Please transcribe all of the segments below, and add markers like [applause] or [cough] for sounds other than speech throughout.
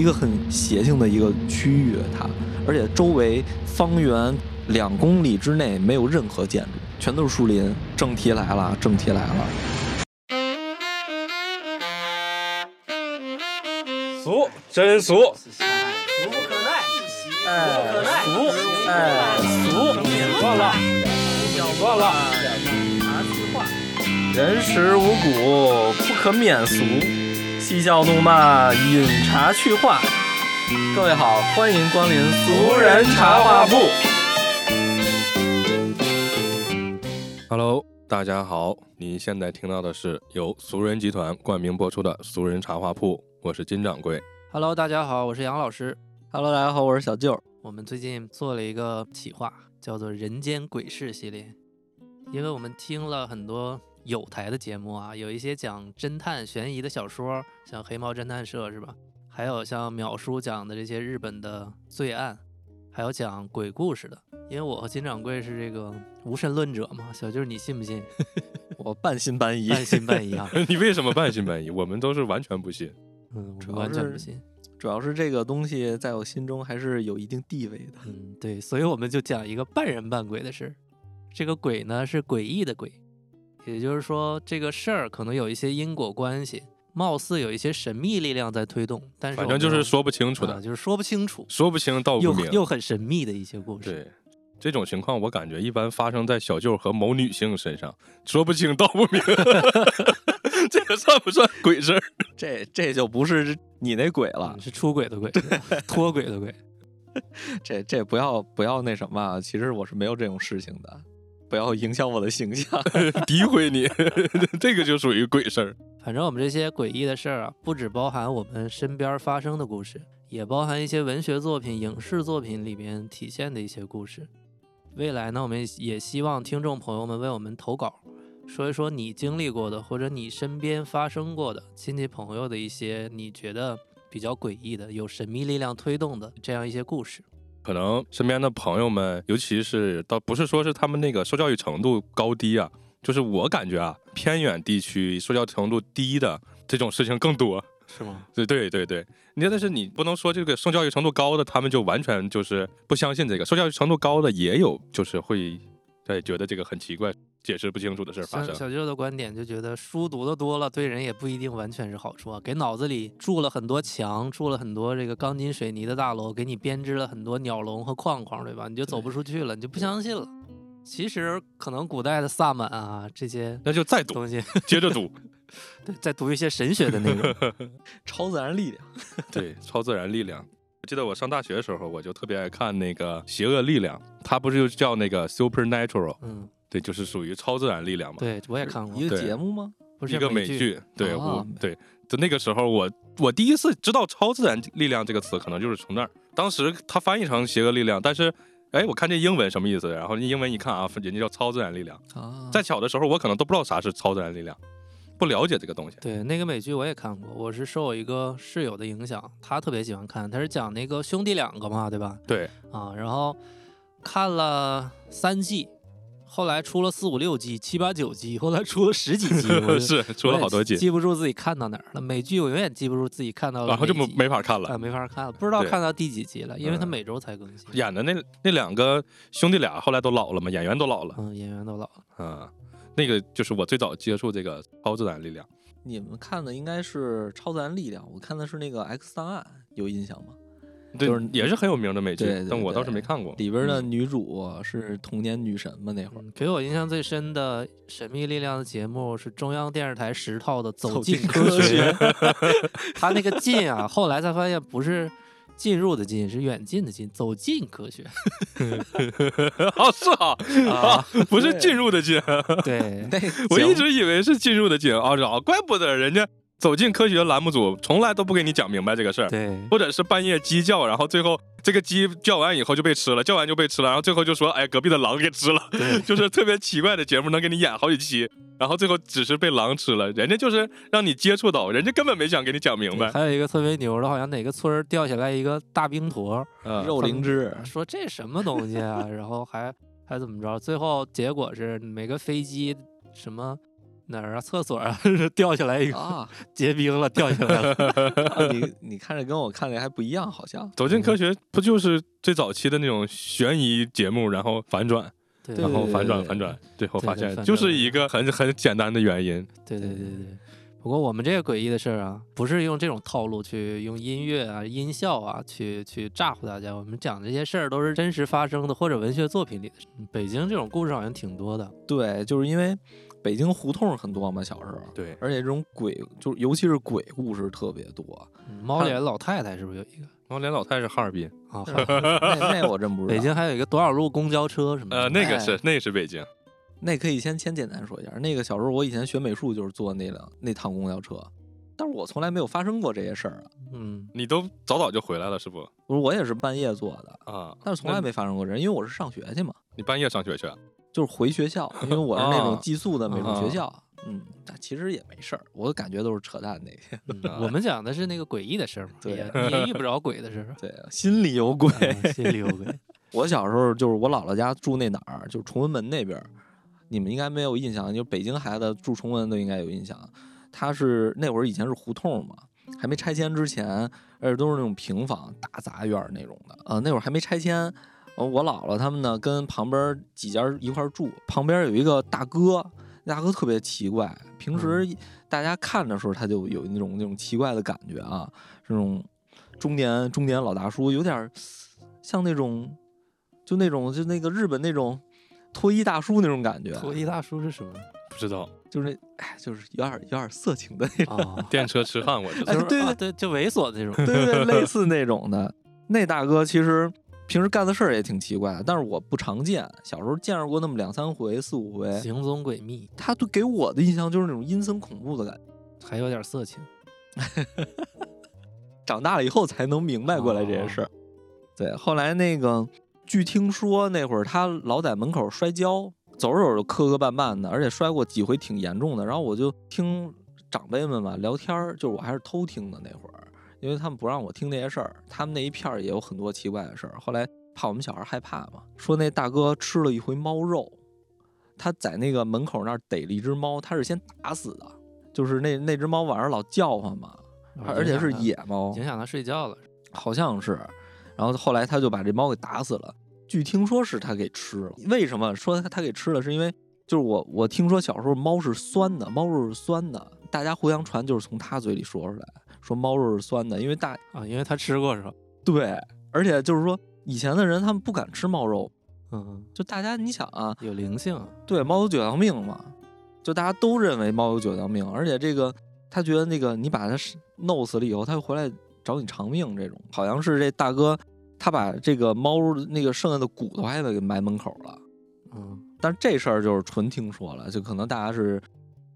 一个很邪性的一个区域，它，而且周围方圆两公里之内没有任何建筑，全都是树林。正题来了，正题来了。俗，真俗，俗不可耐，哎，不可耐，俗，哎，俗，算了，算了。茶词话，人食五谷，不可免俗。嬉笑怒骂，饮茶去话。各位好，欢迎光临俗人茶话铺。Hello，大家好，您现在听到的是由俗人集团冠名播出的《俗人茶话铺》，我是金掌柜。Hello，大家好，我是杨老师。Hello，大家好，我是小舅。我们最近做了一个企划，叫做《人间鬼事》系列，因为我们听了很多有台的节目啊，有一些讲侦探悬疑的小说，像黑猫侦探社是吧？还有像淼叔讲的这些日本的罪案，还有讲鬼故事的。因为我和金掌柜是这个无神论者嘛，小舅你信不信？[laughs] 我半信半疑，半信半疑啊。[laughs] 你为什么半信半疑？我们都是完全不信。嗯，我完全不信。主要是这个东西在我心中还是有一定地位的。嗯，对，所以我们就讲一个半人半鬼的事儿。这个鬼呢是诡异的鬼，也就是说这个事儿可能有一些因果关系，貌似有一些神秘力量在推动，但是反正就是说不清楚啊的，就是说不清楚，说不清道不明。又又很神秘的一些故事。对，这种情况我感觉一般发生在小舅和某女性身上，说不清道不明。[laughs] 这个算不算鬼事儿？这这就不是你那鬼了嗯，，是出轨的鬼，脱轨的鬼。[laughs] 这这不要不要那什么啊，其实我是没有这种事情的，不要影响我的形象。[laughs] 诋毁你，[laughs] 这个就属于鬼事儿。反正我们这些诡异的事儿啊，不只包含我们身边发生的故事，也包含一些文学作品、影视作品里边体现的一些故事。未来呢，我们也希望听众朋友们为我们投稿，说一说你经历过的，或者你身边发生过的亲戚朋友的一些你觉得比较诡异的、有神秘力量推动的这样一些故事。可能身边的朋友们，尤其是倒不是说是他们那个受教育程度高低啊，就是我感觉啊，偏远地区受教育程度低的这种事情更多。是吗？对对对对，你但是你不能说这个受教育程度高的，他们就完全就是不相信这个。受教育程度高的也有，就是会对觉得这个很奇怪，解释不清楚的事儿发生。小舅的观点就觉得书读的多了，对人也不一定完全是好处啊。给脑子里筑了很多墙，筑了很多这个钢筋水泥的大楼，给你编织了很多鸟笼和框框，对吧？你就走不出去了，你就不相信了。其实可能古代的萨满啊这些那就再读，东西，接着读。[laughs] 对，再读一些神学的内容。[laughs] 超自然力量，[laughs] 对，超自然力量。我记得我上大学的时候，我就特别爱看那个《邪恶力量》，它不是就叫那个 Supernatural？嗯，对，就是属于超自然力量嘛。对我也看过一，个节目吗？不是一个美剧，对，啊我对，就那个时候我我第一次知道“超自然力量”这个词，可能就是从那儿。当时它翻译成“邪恶力量”，但是哎，我看这英文什么意思，然后英文一看啊，人家叫超自然力量。啊，在小的时候，我可能都不知道啥是超自然力量，不了解这个东西。对，那个美剧我也看过，我是受我一个室友的影响，他特别喜欢看，他是讲那个兄弟两个嘛，对吧？对，啊，然后看了三季，后来出了四五六季、七八九季，后来出了十几集，[laughs] 是出了好多季，记不住自己看到哪儿了。美剧我永远记不住自己看到了哪集，然后就没没法看了。啊没法看了，不知道看到第几集了，因为它嗯每周才更新。演的那那两个兄弟俩后来都老了嘛，演员都老了。嗯，演员都老了。嗯，那个就是我最早接触这个超自然力量。你们看的应该是超自然力量，我看的是那个 X 档案，有印象吗？对，就是也是很有名的美剧，对对但我倒是没看过。里边的嗯女主是童年女神嘛？那会儿嗯，给我印象最深的神秘力量的节目是中央电视台十套的《走走进进科科学》学，[laughs] [laughs] 他那个进啊，后来才发现不是进入的进，是远近的近，走进科学。哦，是啊，[laughs] 啊，不是进入的进，对，那我一直以为是进入的进啊，啊怪不得人家走进科学栏目组从来都不给你讲明白这个事儿，对，或者是半夜鸡叫，然后最后这个鸡叫完以后就被吃了，叫完就被吃了，然后最后就说，哎，隔壁的狼给吃了，[laughs] 就是特别奇怪的节目，能给你演好几期，然后最后只是被狼吃了，人家就是让你接触到，人家根本没想给你讲明白。还有一个特别牛的，好像哪个村掉下来一个大冰坨，嗯。肉灵芝，说这什么东西啊，然后还还怎么着？最后结果是每个飞机什么哪儿啊？厕所啊？[laughs] 掉下来一个啊，[laughs] 结冰了，掉下来了。啊你你看着跟我看的还不一样，好像。走进科学不就是最早期的那种悬疑节目，然后反转，对然后反转反转，最后发现就是一个很很简单的原因。对对对对。不过我们这个诡异的事儿啊，不是用这种套路去用音乐啊、音效啊去去咋唬大家。我们讲这些事儿都是真实发生的，或者文学作品里的事。北京这种故事好像挺多的。对，就是因为北京胡同很多嘛，小时候，对，而且这种鬼，就是尤其是鬼故事特别多。嗯猫脸老太太是不是有一个猫脸老太太是哈尔滨，啊？好 [laughs] 那那我真不知道。北京还有一个多少路公交车什么的。呃，那个是哎那个是北京，那可以先先简单说一下，那个小时候我以前学美术就是坐那辆那趟公交车，但是我从来没有发生过这些事儿啊。嗯，你都早早就回来了是不？不是我也是半夜坐的，啊，但是从来没发生过这，因为我是上学去嘛，你半夜上学去啊？就是回学校，因为我是那种 [laughs] 啊寄宿的美术学啊校。嗯，但其实也没事儿，我感觉都是扯淡那些。嗯我们讲的是那个诡异的事儿嘛，对也你 [laughs] 也遇不着鬼的事儿。对，心里有鬼。嗯心里有鬼。我小时候就是我姥姥家住那哪儿，就是崇文门那边儿，你们应该没有印象，就北京孩子住崇文都应该有印象。他是那会儿以前是胡同嘛，还没拆迁之前，而且都是那种平房、大杂院那种的。呃，那会儿还没拆迁，呃我姥姥他们呢跟旁边几家一块住，旁边有一个大哥，那大哥特别奇怪，平时大家看的时候他就有那种那种奇怪的感觉啊，这种中年中年老大叔，有点像那种就那种就那个日本那种脱衣大叔那种感觉，脱衣大叔是什么？不知道，就是那哎，就是有点有点色情的那种，啊，电车痴汉我知道哎。就是对啊对，就猥琐那种。对对，类似那种的。那大哥其实平时干的事儿也挺奇怪的，但是我不常见，小时候见着过那么两三回、四五回。行踪诡秘，他对给我的印象就是那种阴森恐怖的感觉。还有点色情。[laughs] 长大了以后才能明白过来这些事儿。对，后来那个据听说那会儿他老在门口摔跤，走着走着磕磕绊绊的，而且摔过几回挺严重的。然后我就听长辈们嘛聊天儿，就是我还是偷听的那会儿，因为他们不让我听那些事儿，他们那一片儿也有很多奇怪的事儿。后来怕我们小孩害怕嘛，说那大哥吃了一回猫肉，他在那个门口那儿逮了一只猫，他是先打死的，就是那那只猫晚上老叫唤嘛，而且是野猫，影响他睡觉了。好像是，然后后来他就把这猫给打死了。据听说是他给吃了，为什么说他他给吃了？是因为就是我我听说小时候猫是酸的，猫肉是酸的，大家互相传就是从他嘴里说出来，说猫肉是酸的，因为大啊，因为他吃过是吧？对，而且就是说以前的人他们不敢吃猫肉，嗯，就大家你想啊，有灵性。对，猫有九条命嘛，就大家都认为猫有九条命，而且这个他觉得那个你把它弄死了以后，他会回来找你偿命，这种好像是这大哥他把这个猫那个剩下的骨头还得给埋门口了，嗯，但是这事儿就是纯听说了，就可能大家是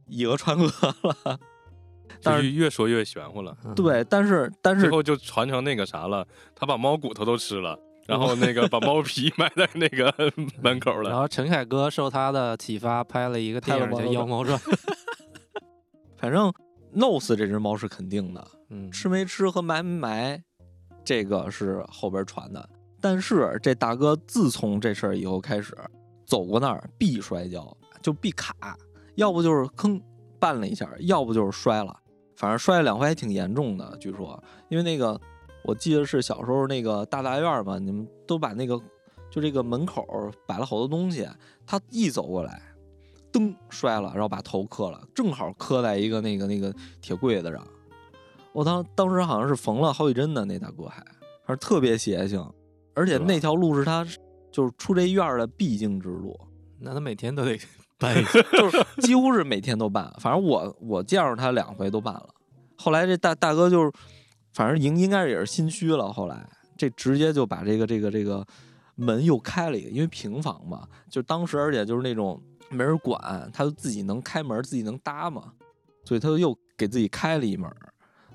以讹传讹了，但是越说越玄乎了，嗯，对，但是但是最后就传成那个啥了，他把猫骨头都吃了，然后那个把猫皮 [laughs] 埋在那个门口了。然后陈凯歌受他的启发拍了一个电影叫《妖猫传》。[laughs] 反正弄死这只猫是肯定的，嗯，吃没吃和埋没埋，这个是后边传的。但是这大哥自从这事儿以后开始，走过那儿必摔跤，就必卡，要不就是坑绊了一下，要不就是摔了，反正摔了两回还挺严重的。据说，因为那个我记得是小时候那个大杂院儿嘛，你们都把那个就这个门口摆了好多东西，他一走过来，噔摔了，然后把头磕了，正好磕在一个那个那个铁柜子上。我当当时好像是缝了好几针的那大哥还，反正特别邪性，而且那条路是他就是出这院的必经之路，那他每天都得办。[laughs] 就是几乎是每天都办。反正我我见着他两回都办了。后来这大大哥就是，反正应应该是也是心虚了。后来这直接就把这个这个这个门又开了一个，因为平房嘛，就当时而且就是那种没人管，他就自己能开门，自己能搭嘛，所以他就又给自己开了一门，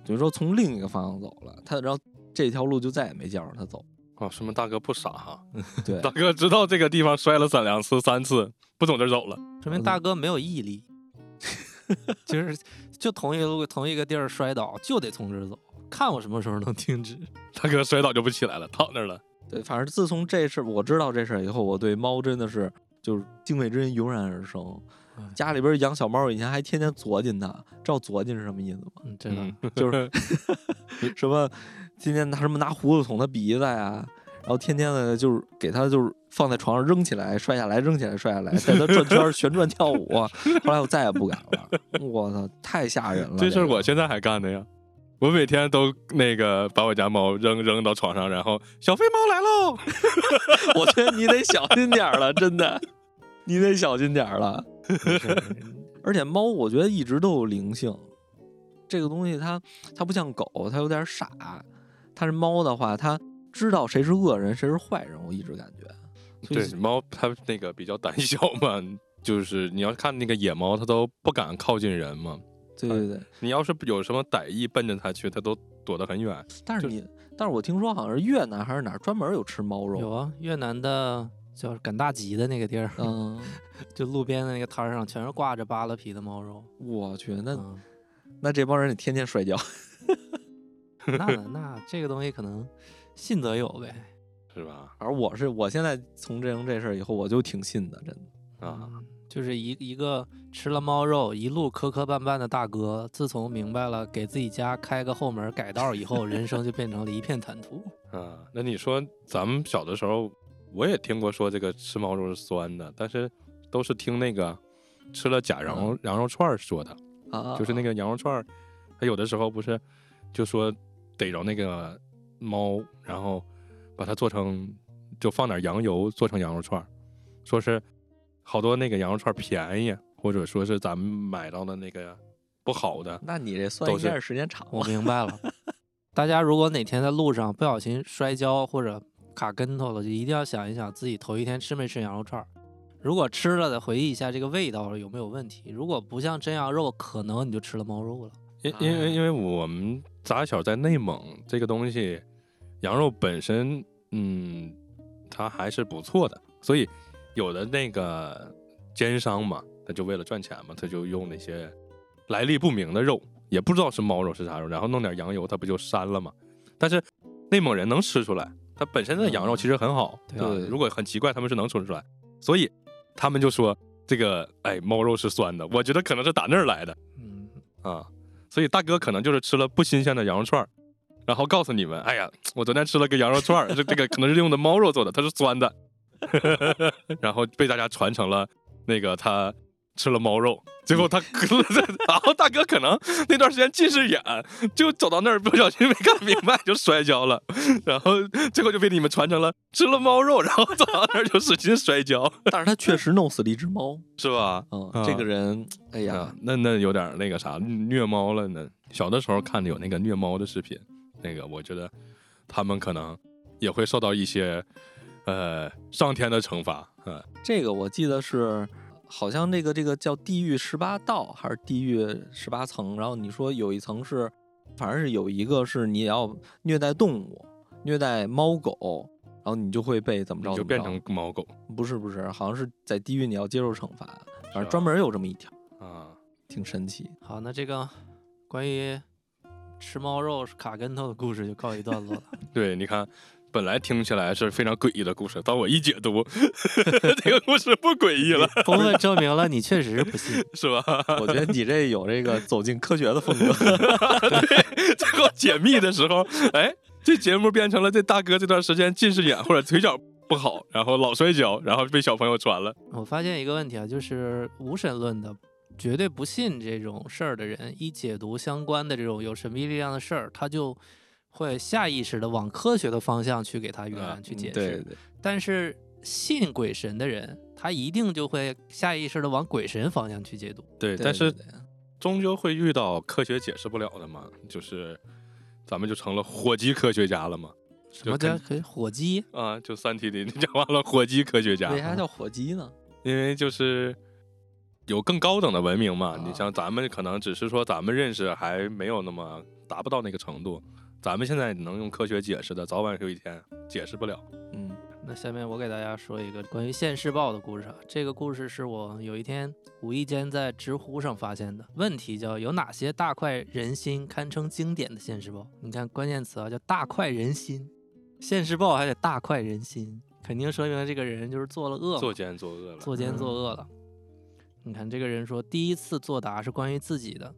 等于说从另一个方向走了。他然后这条路就再也没见着他走。哦，说明大哥不傻哈，[laughs] 对大哥知道这个地方摔了三两次、三次，不从这儿走了。说明大哥没有毅力，[laughs] 就是就同一个路同一个地儿摔倒，就得从这儿走，看我什么时候能停止。大哥摔倒就不起来了，躺那儿了。对，反正自从这事我知道这事儿以后，我对猫真的是就是敬畏之心油然而生。家里边养小猫以前还天天左近它，知道左近是什么意思吗？嗯，知道。嗯就是 [laughs] 什么天天拿什么拿胡子捅它鼻子呀，然后天天的就是给它就是放在床上扔起来摔下来，扔起来摔下来，带它转圈旋转跳舞。后来我再也不敢了，我操，太吓人了！这事儿我现在还干的呀。我每天都那个把我家猫扔扔到床上，然后小飞猫来喽，[laughs] 我觉得你得小心点儿了，真的，你得小心点儿了。[laughs] 而且猫，我觉得一直都有灵性，这个东西它它不像狗，它有点傻。它是猫的话，它知道谁是恶人，谁是坏人。我一直感觉，对，猫它那个比较胆小嘛，[laughs] 就是你要看那个野猫，它都不敢靠近人嘛。对对对。你要是有什么歹意奔着它去，它都躲得很远。但是你，但是我听说好像是越南还是哪儿专门有吃猫肉，有啊，越南的叫赶大集的那个地儿，嗯，[laughs] 就路边的那个摊儿上全是挂着扒了皮的猫肉。我去，那嗯，那这帮人得天天摔跤。那那这个东西可能信则有呗。是吧？而我是我现在从这成这事儿以后，我就挺信的，真的。啊，嗯，就是一一个吃了猫肉一路磕磕绊绊的大哥，自从明白了给自己家开个后门改道以后，人生就变成了一片坦途。[laughs] 啊，那你说咱们小的时候，我也听过说这个吃猫肉是酸的，但是都是听那个吃了假羊肉羊肉串儿说的，啊，就是那个羊肉串儿，它有的时候不是就说逮着那个猫，然后把它做成就放点羊油做成羊肉串儿，说是好多那个羊肉串便宜，或者说是咱们买到的那个不好的，那你这算都是应该是时间长我。明白了，[laughs] 大家如果哪天在路上不小心摔跤或者卡跟头了，就一定要想一想自己头一天吃没吃羊肉串儿。如果吃了的，回忆一下这个味道有没有问题。如果不像真羊肉，可能你就吃了猫肉了。因因为因为我们打小在内蒙，这个东西羊肉本身，嗯，它还是不错的，所以有的那个奸商嘛，他就为了赚钱嘛，他就用那些来历不明的肉，也不知道是猫肉是啥肉，然后弄点羊油，它不就膻了吗？但是内蒙人能吃出来，它本身的羊肉其实很好，对如果很奇怪，他们是能吃出来，所以他们就说这个，哎，猫肉是酸的，我觉得可能是打那儿来的。嗯，啊，所以大哥可能就是吃了不新鲜的羊肉串儿，然后告诉你们，哎呀，我昨天吃了个羊肉串儿，这这个可能是用的猫肉做的，它是酸的，[laughs] 然后被大家传成了那个他吃了猫肉，最 [laughs] 后他，然后大哥可能那段时间近视眼，就走到那儿不小心没看明白就摔跤了，[laughs] 然后最后就被你们传成了吃了猫肉，然后走到那儿就使劲摔跤，[laughs] 但是他确实弄死了一只猫。是吧？嗯，啊这个人，哎呀啊，，那那有点那个啥虐猫了呢。小的时候看的有那个虐猫的视频，那个我觉得他们可能也会受到一些呃上天的惩罚。嗯，这个我记得是，好像这个这个叫地狱十八道还是地狱十八层，然后你说有一层是，反正是有一个是你要虐待动物，虐待猫狗，然后你就会被怎么着你就变怎么着成猫狗不是不是，好像是在地狱你要接受惩罚，反正专门有这么一条，啊。挺神奇。好，那这个关于吃猫肉卡跟头的故事就告一段落了。[laughs] 对，你看。本来听起来是非常诡异的故事，当我一解读，[laughs] 这个故事不诡异了，充分证明了你确实是不信。[laughs] 是吧？我觉得你这有这个走进科学的风格。[laughs] 对，最后解密的时候，哎，这节目变成了这大哥这段时间近视眼或者腿脚不好，然后老摔跤，然后被小朋友传了。我发现一个问题啊，就是无神论的，绝对不信这种事儿的人，一解读相关的这种有神秘力量的事儿，他就会下意识的往科学的方向去给他圆、啊去解释。对对，但是信鬼神的人，他一定就会下意识的往鬼神方向去解读。对，对但是终究会遇到科学解释不了的嘛，就是咱们就成了火鸡科学家了嘛。什么叫火鸡？啊？就《三体》里你讲完了火鸡科学家，为啥叫火鸡呢？因为就是有更高等的文明嘛。你啊像咱们可能只是说咱们认识还没有那么达不到那个程度，咱们现在能用科学解释的，早晚有一天解释不了。嗯，那下面我给大家说一个关于现世报的故事啊。这个故事是我有一天无意间在知乎上发现的。问题叫有哪些大快人心、堪称经典的现世报？你看关键词啊，叫大快人心。现世报还得大快人心，肯定说明这个人就是做了恶嘛，作奸作恶了，作奸作嗯恶了。你看这个人说，第一次作答是关于自己的。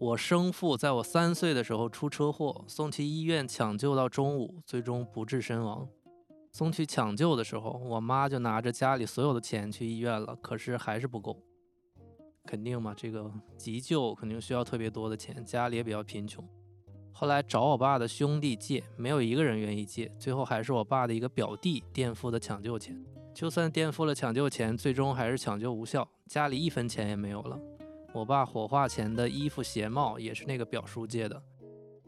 我生父在我三岁的时候出车祸，送去医院抢救到中午，最终不治身亡。送去抢救的时候，我妈就拿着家里所有的钱去医院了，可是还是不够。肯定嘛，这个急救肯定需要特别多的钱，家里也比较贫穷。后来找我爸的兄弟借，没有一个人愿意借，最后还是我爸的一个表弟垫付的抢救钱。就算垫付了抢救钱，最终还是抢救无效，家里一分钱也没有了。我爸火化前的衣服鞋帽也是那个表叔借的。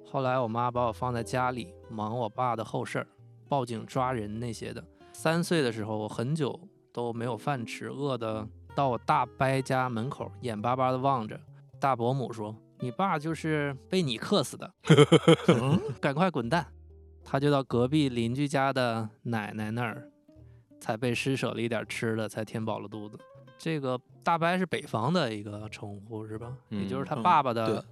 后来我妈把我放在家里，忙我爸的后事儿。报警抓人那些的。三岁的时候，我很久都没有饭吃，饿的到我大伯家门口，眼巴巴的望着。大伯母说：“你爸就是被你克死的，[laughs] 赶快滚蛋！”他就到隔壁邻居家的奶奶那儿，才被施舍了一点吃的，才填饱了肚子。这个大伯是北方的一个称呼是吧？也就是他爸爸的，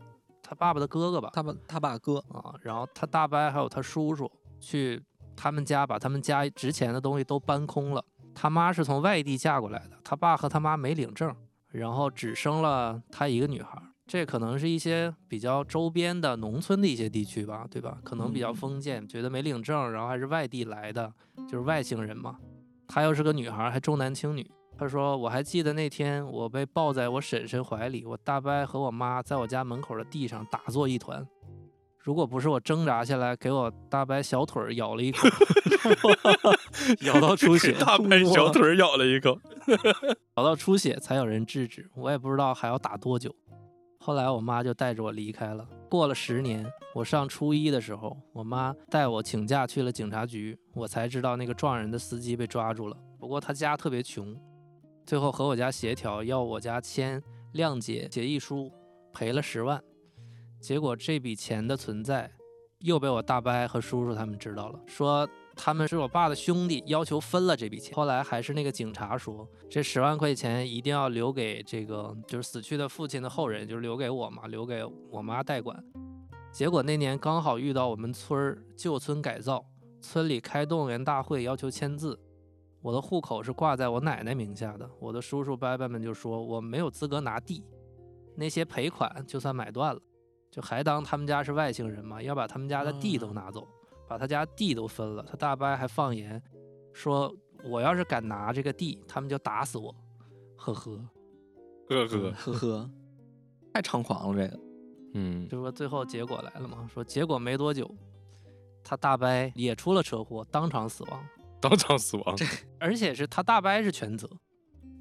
他爸爸的哥哥吧？他爸他爸哥啊。然后他大伯还有他叔叔去。他们家把他们家值钱的东西都搬空了。他妈是从外地嫁过来的，他爸和他妈没领证，然后只生了他一个女孩。这可能是一些比较周边的农村的一些地区吧，对吧？可能比较封建，觉得没领证，然后还是外地来的，就是外星人嘛。她又是个女孩，还重男轻女。他说：“我还记得那天，我被抱在我婶婶怀里，我大伯和我妈在我家门口的地上打作一团。”如果不是我挣扎下来，给我大伯小腿咬了一口，[laughs] 咬到出血，大伯小腿咬了一口，[laughs] 咬到出血才有人制止。我也不知道还要打多久。后来我妈就带着我离开了。过了十年，我上初一的时候，我妈带我请假去了警察局，我才知道那个撞人的司机被抓住了。不过他家特别穷，最后和我家协调，要我家签谅解协议书，赔了十万。结果这笔钱的存在，又被我大伯和叔叔他们知道了，说他们是我爸的兄弟，要求分了这笔钱。后来还是那个警察说，这十万块钱一定要留给这个就是死去的父亲的后人，就是留给我嘛，留给我妈代管。结果那年刚好遇到我们村旧村改造，村里开动员大会要求签字，我的户口是挂在我奶奶名下的，我的叔叔伯伯们就说我没有资格拿地，那些赔款就算买断了。就还当他们家是外星人嘛？要把他们家的地都拿走，把他家地都分了。他大伯还放言说：“我要是敢拿这个地，他们就打死我。”呵呵，[laughs] 呵呵呵呵，太猖狂了这个。嗯，就说最后结果来了嘛？说结果没多久，他大伯也出了车祸，当场死亡。当场死亡，[laughs] 而且是他大伯是全责。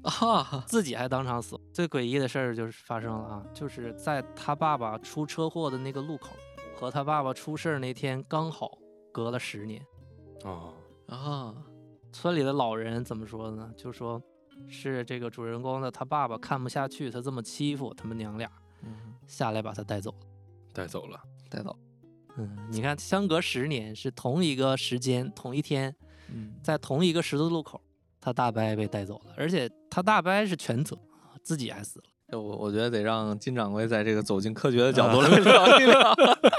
啊！自己还当场死，最诡异的事儿就是发生了啊！就是在他爸爸出车祸的那个路口，和他爸爸出事儿那天刚好隔了十年。啊啊！村里的老人怎么说的呢？就说是这个主人公的他爸爸看不下去他这么欺负他们娘俩，下来把他带走了。带走了，带走。嗯，你看，相隔十年是同一个时间，同一天，在同一个十字路口。他大伯被带走了，而且他大伯是全责，自己还死了。我我觉得得让金掌柜在这个走进科学的角度来聊一聊，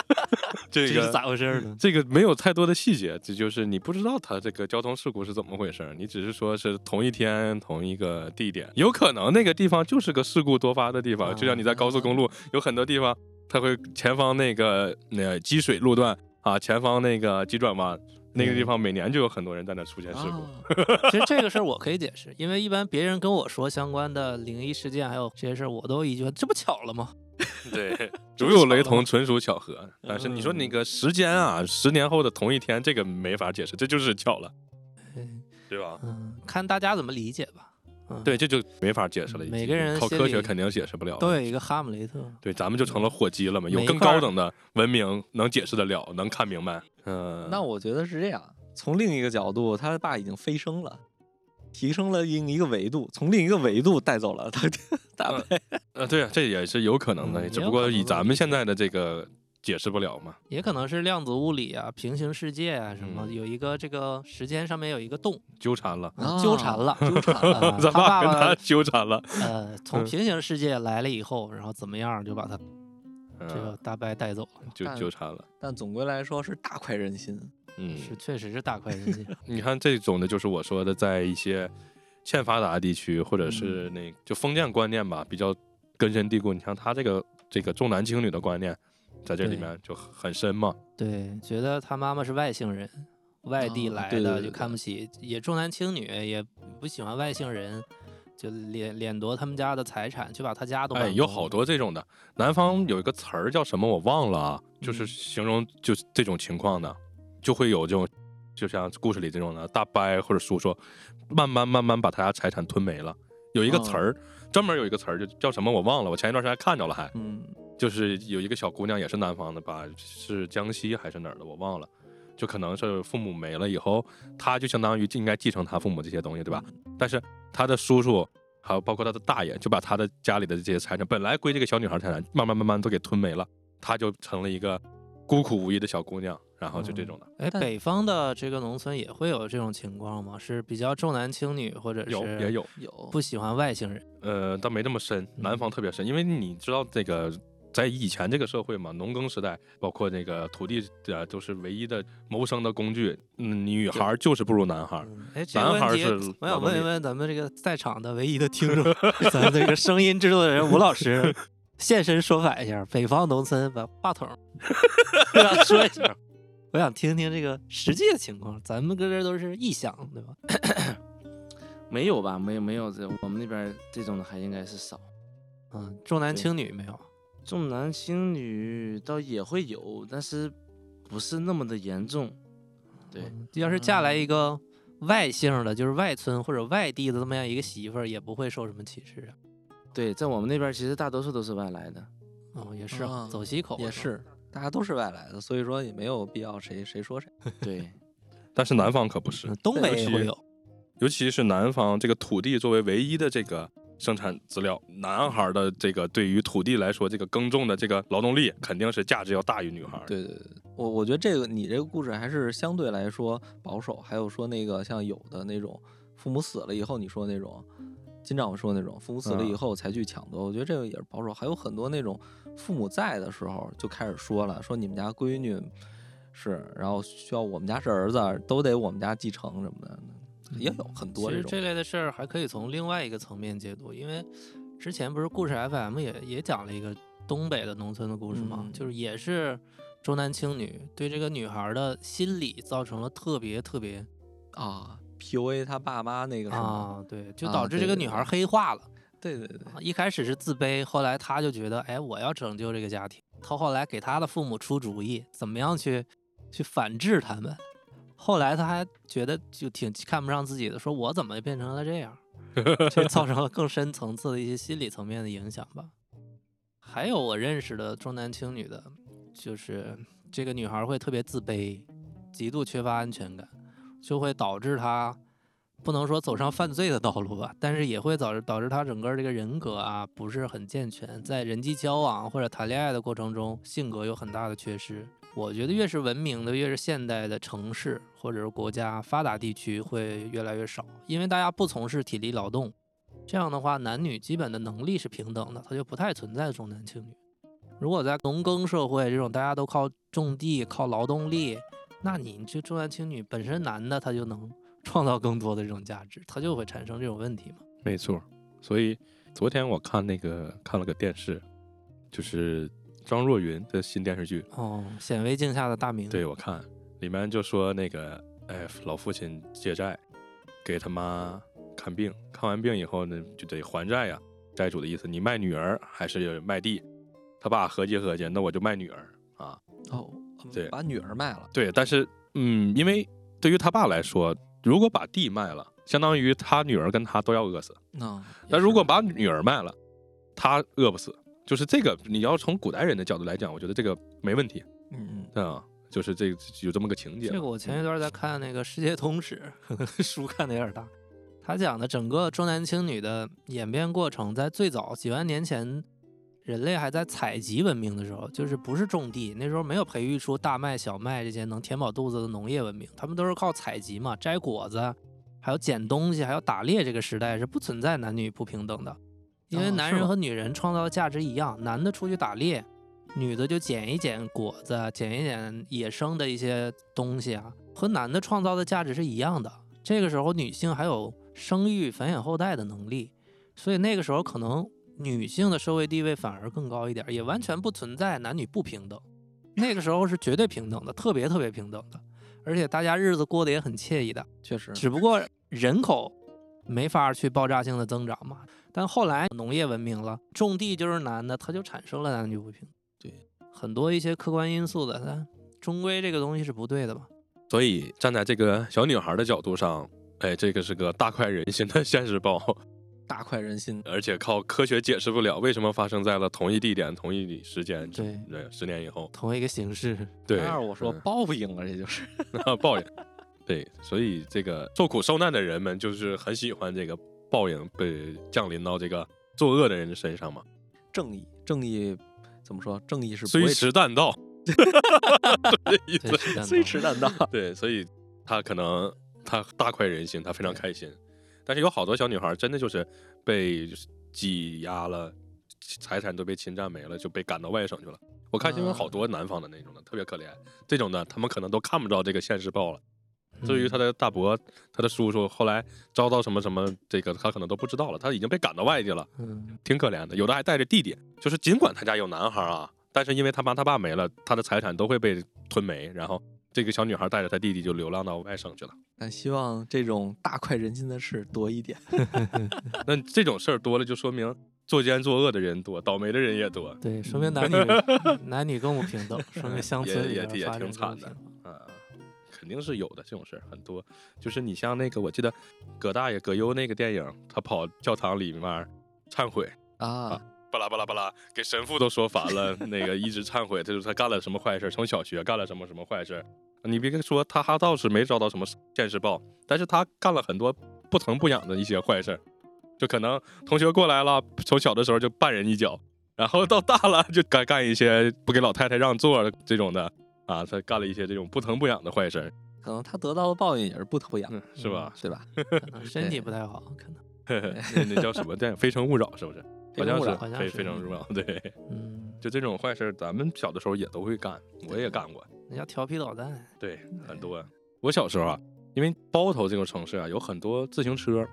[laughs] 这个咋回事呢？这个没有太多的细节，这就是你不知道他这个交通事故是怎么回事，你只是说是同一天同一个地点，有可能那个地方就是个事故多发的地方，就像你在高速公路有很多地方，它会前方那个那积水路段啊，前方那个急转弯。那个地方每年就有很多人在那出现事故。[laughs] 其实这个事儿我可以解释，因为一般别人跟我说相关的灵异事件还有这些事儿，我都一句话：这不巧了吗？对，[laughs] 如有雷同，纯属巧合。但是你说那个时间啊，十年后的同一天，这个没法解释，这就是巧了，对吧？嗯，看大家怎么理解吧。对，这就没法解释了。每个人靠科学肯定解释不了。都有一个哈姆雷特。对，咱们就成了火鸡了嘛？有更高等的文明能解释得了，能看明白。嗯，那我觉得是这样。从另一个角度，他爸已经飞升了，提升了另一个维度，从另一个维度带走了他。[laughs] [laughs] 呃，对啊，这也是有可能的，只不过以咱们现在的这个。解释不了嘛？也可能是量子物理啊，平行世界啊，什么有一个这个时间上面有一个洞纠缠了，纠缠了，纠缠了，[laughs] 他爸爸纠缠了。呃，从平行世界来了以后，然后怎么样就把他这个大伯带走了，就纠缠了。但总归来说是大快人心，嗯，是确实是大快人心。[laughs] 你看这种的，就是我说的，在一些欠发达地区，或者是那就封建观念吧，比较根深蒂固。你像他这个这个重男轻女的观念，在这里面就很深嘛。对，觉得他妈妈是外星人，外地哦来的就对对对对看不起，也重男轻女，也不喜欢外星人，就掠掠夺他们家的财产，就把他家都哎，有好多这种的。南方有一个词儿叫什么我忘了啊，就是嗯形容就这种情况的，就会有这种，就像故事里这种的大伯或者叔叔，慢慢慢慢把他家财产吞没了。有一个词儿，专门有一个词儿，就叫什么我忘了，我前一段时间还看着了还，嗯，就是有一个小姑娘也是南方的吧，是江西还是哪儿的，我忘了。就可能是父母没了以后，她就相当于应该继承她父母这些东西，对吧？但是她的叔叔还有包括她的大爷，就把她的家里的这些财产本来归这个小女孩财产，慢慢慢慢都给吞没了，她就成了一个孤苦无依的小姑娘，然后就这种的。哎，但北方的这个农村也会有这种情况吗？是比较重男轻女，或者有是也有，有不喜欢外星人？呃，倒没这么深，南方特别深，因为你知道这个。在以前这个社会嘛，农耕时代，包括那个土地呃，都是唯一的谋生的工具。嗯，女孩儿就是不如男孩男孩儿是我想问一问咱们这个在场的唯一的听众，[laughs] 咱这个声音制作人吴老师 [laughs] 现身说法一下，北方农村把话筒 [laughs] 说一下，我想听听这个实际的情况。咱们搁这都是臆想，对吧？[coughs] 没有吧？没有没有这我们那边这种的还应该是少。嗯，重男轻女没有？重男轻女倒也会有，但是不是那么的严重。对，嗯要是嫁来一个外姓的，就是外村或者外地的这么样一个媳妇儿，也不会受什么歧视啊。对，在我们那边其实大多数都是外来的。哦，也是啊走西口也是，大家都是外来的，所以说也没有必要谁谁说谁。对，[laughs] 但是南方可不是嗯，东北也会有。尤其是南方这个土地作为唯一的这个生产资料，男孩儿的这个对于土地来说，这个耕种的这个劳动力肯定是价值要大于女孩儿。对对对，我我觉得这个你这个故事还是相对来说保守，还有说那个像有的那种父母死了以后，你说那种金丈夫说那种父母死了以嗯后才去抢夺，我觉得这个也是保守。还有很多那种父母在的时候就开始说了，说你们家闺女是，然后需要我们家是儿子，都得我们家继承什么的，也有很多这种。其实这类的事儿还可以从另外一个层面解读，因为之前不是故事 FM 也也讲了一个东北的农村的故事嘛，嗯就是也是重男轻女，对这个女孩的心理造成了特别特别啊，PUA 她爸妈那个？啊，对，就啊导致这个女孩黑化了。对对对，啊一开始是自卑，后来她就觉得，哎，我要拯救这个家庭。她后来给她的父母出主意，怎么样去去反制他们。后来他还觉得就挺看不上自己的，说我怎么变成了这样，[laughs] 这造成了更深层次的一些心理层面的影响吧。还有我认识的重男轻女的，就是这个女孩会特别自卑，极度缺乏安全感，就会导致她不能说走上犯罪的道路吧，但是也会导致导致她整个这个人格啊不是很健全，在人际交往或者谈恋爱的过程中，性格有很大的缺失。我觉得越是文明的，越是现代的城市或者是国家发达地区会越来越少，因为大家不从事体力劳动，这样的话男女基本的能力是平等的，它就不太存在重男轻女。如果在农耕社会这种大家都靠种地、靠劳动力，那你这重男轻女本身男的他就能 [laughs] 创造更多的这种价值，他就会产生这种问题嘛。没错。所以昨天我看那个看了个电视，就是张若昀的新电视剧，哦，显微镜下的大明，对我看里面就说那个，哎，老父亲借债给他妈看病，看完病以后呢，就得还债呀。债主的意思，你卖女儿还是卖地？他爸合计合计，那我就卖女儿啊。哦，对把女儿卖了，对，但是嗯，因为对于他爸来说，如果把地卖了，相当于他女儿跟他都要饿死。那那如果把女儿卖了，他饿不死。就是这个，你要从古代人的角度来讲，我觉得这个没问题嗯嗯啊。就是这有这么个情节。这个我前一段在看那个《世界通史》[laughs] 书看的有点大，他讲的整个重男轻女的演变过程，在最早几万年前，人类还在采集文明的时候，就是不是种地，那时候没有培育出大麦、小麦这些能填饱肚子的农业文明，他们都是靠采集嘛，摘果子，还有捡东西，还有打猎。这个时代是不存在男女不平等的，因为男人和女人创造的价值一样，男的出去打猎。女的就捡一捡果子，捡一捡野生的一些东西啊，和男的创造的价值是一样的。这个时候，女性还有生育繁衍后代的能力，所以那个时候可能女性的社会地位反而更高一点，也完全不存在男女不平等。那个时候是绝对平等的，特别特别平等的，而且大家日子过得也很惬意的。确实，只不过人口没法去爆炸性的增长嘛。但后来农业文明了，种地就是男的，它就产生了男女不平。对，很多一些客观因素的，但终归这个东西是不对的吧。所以站在这个小女孩的角度上，哎，这个是个大快人心的 [laughs] 现实报，大快人心。[laughs] 而且靠科学解释不了为什么发生在了同一地点、同一时间，对，对，十年以后，同一个形式，对。那我说嗯报应了，这就是。[laughs] 报应，对，所以这个受苦受难的人们就是很喜欢这个报应被降临到这个作恶的人身上嘛，正义，正义怎么说？正义是不虽会迟但到，是这意思对，是的虽迟但到。[laughs] [laughs] 对，所以他可能他大快人心，他非常开心。但是有好多小女孩真的就是被挤压了，财产都被侵占没了，就被赶到外省去了。我看新闻好多南方的那种的，特别可怜。这种的他们可能都看不着这个现世报了。至于他的大伯、他的叔叔后来遭到什么什么，这个他可能都不知道了。他已经被赶到外地了，嗯，挺可怜的。有的还带着弟弟，就是尽管他家有男孩啊，但是因为他妈他爸没了，他的财产都会被吞没。然后这个小女孩带着她弟弟就流浪到外省去了。但希望这种大快人心的事多一点。[laughs] 那这种事儿多了，就说明作奸作恶的人多，倒霉的人也多。对，说明男女 [laughs] 男女更不平等，说明乡村里也也挺惨的更不平衡啊，肯定是有的这种事儿很多。就是你像那个，我记得葛大爷葛优那个电影，他跑教堂里面忏悔，啊，巴拉巴拉巴拉，给神父都说烦了，那个一直忏悔，他说他干了什么坏事，从小学干了什么什么坏事。你别说他还倒是没遭到什么现世报，但是他干了很多不疼不痒的一些坏事，就可能同学过来了，从小的时候就绊人一脚，然后到大了就该干一些不给老太太让座这种的啊，他干了一些这种不疼不痒的坏事，可能他得到的报应也是不疼不痒，嗯，是吧？对吧？[laughs] 可能身体不太好，可能 [laughs] 那那叫什么电影？《非诚勿扰》是不是？好像是非非好像是非诚勿扰，对。嗯，[laughs] 就这种坏事儿，咱们小的时候也都会干，我也干过。那叫调皮捣蛋。对，很多。我小时候啊，因为包头这个城市啊，有很多自行车，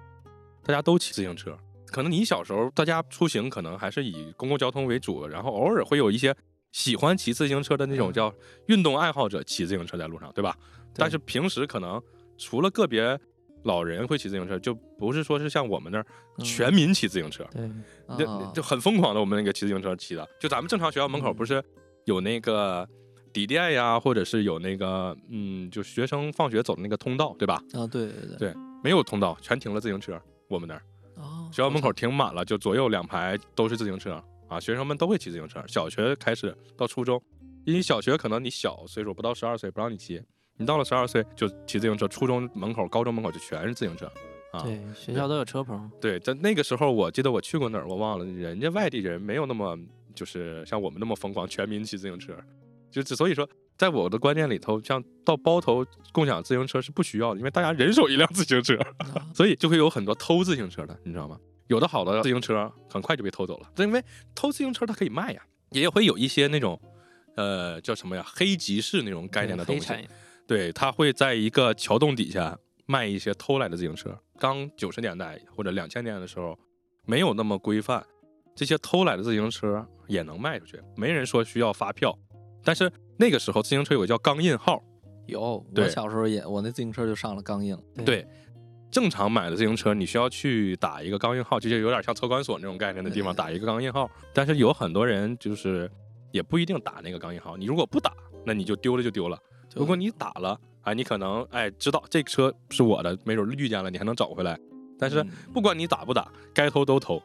大家都骑自行车。可能你小时候大家出行可能还是以公共交通为主，然后偶尔会有一些喜欢骑自行车的那种叫运动爱好者骑自行车在路上，对吧？但是平时可能除了个别老人会骑自行车，就不是说是像我们那儿嗯全民骑自行车。对，就啊就很疯狂的，我们那个骑自行车骑的，就咱们正常学校门口不是有那个底垫呀，或者是有那个嗯，就学生放学走的那个通道，对吧？啊，对对对没有通道，全停了自行车。我们那儿哦，学校门口停满了，就左右两排都是自行车啊，学生们都会骑自行车。小学开始到初中，因为小学可能你小岁数不到十二岁不让你骑，你到了十二岁就骑自行车。初中门口、高中门口就全是自行车啊。对，学校都有车棚。对，在那个时候，我记得我去过哪儿，我忘了。人家外地人没有那么就是像我们那么疯狂，全民骑自行车。就之所以说，在我的观念里头，像到包头共享自行车是不需要的，因为大家人手一辆自行车，啊所以就会有很多偷自行车的，你知道吗？有的好的自行车很快就被偷走了，因为偷自行车它可以卖呀，也会有一些那种呃叫什么呀黑集市那种概念的东西。对，他会在一个桥洞底下卖一些偷来的自行车。刚九十年代或者两千年的时候，没有那么规范，这些偷来的自行车也能卖出去，没人说需要发票。但是那个时候，自行车有个叫钢印号，有，我小时候也，我那自行车就上了钢印了。对，正常买的自行车，你需要去打一个钢印号，这就有点像车管所那种概念的地方，打一个钢印号。但是有很多人就是也不一定打那个钢印号，你如果不打，那你就丢了就丢了。如果你打了，啊，你可能哎知道这个车是我的，没准遇见了你还能找回来。但是嗯不管你打不打，该偷都偷。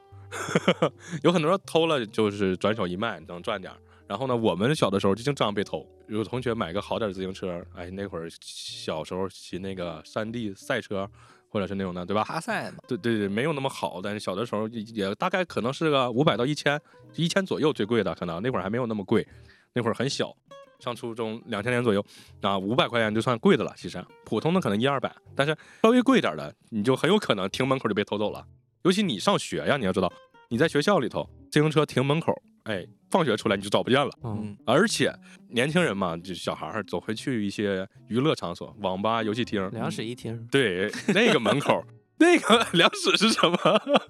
有很多人偷了就是转手一卖能赚点儿。然后呢，我们小的时候就经常被偷。有同学买个好点儿的自行车，哎，那会儿小时候骑那个山地赛车，或者是那种的，对吧？哈赛嘛，对对对，没有那么好，但是小的时候也也大概可能是个五百到一千，一千左右最贵的，可能那会儿还没有那么贵，那会儿很小，上初中两千年左右啊，五百块钱就算贵的了。其实普通的可能一二百，但是稍微贵点的，你就很有可能停门口就被偷走了。尤其你上学呀，你要知道，你在学校里头，自行车停门口，哎，放学出来你就找不见了。嗯，嗯，而且年轻人嘛，就小孩儿总会去一些娱乐场所，网吧、游戏厅，两室一厅。对，那个门口 [laughs] 那个两室是什么？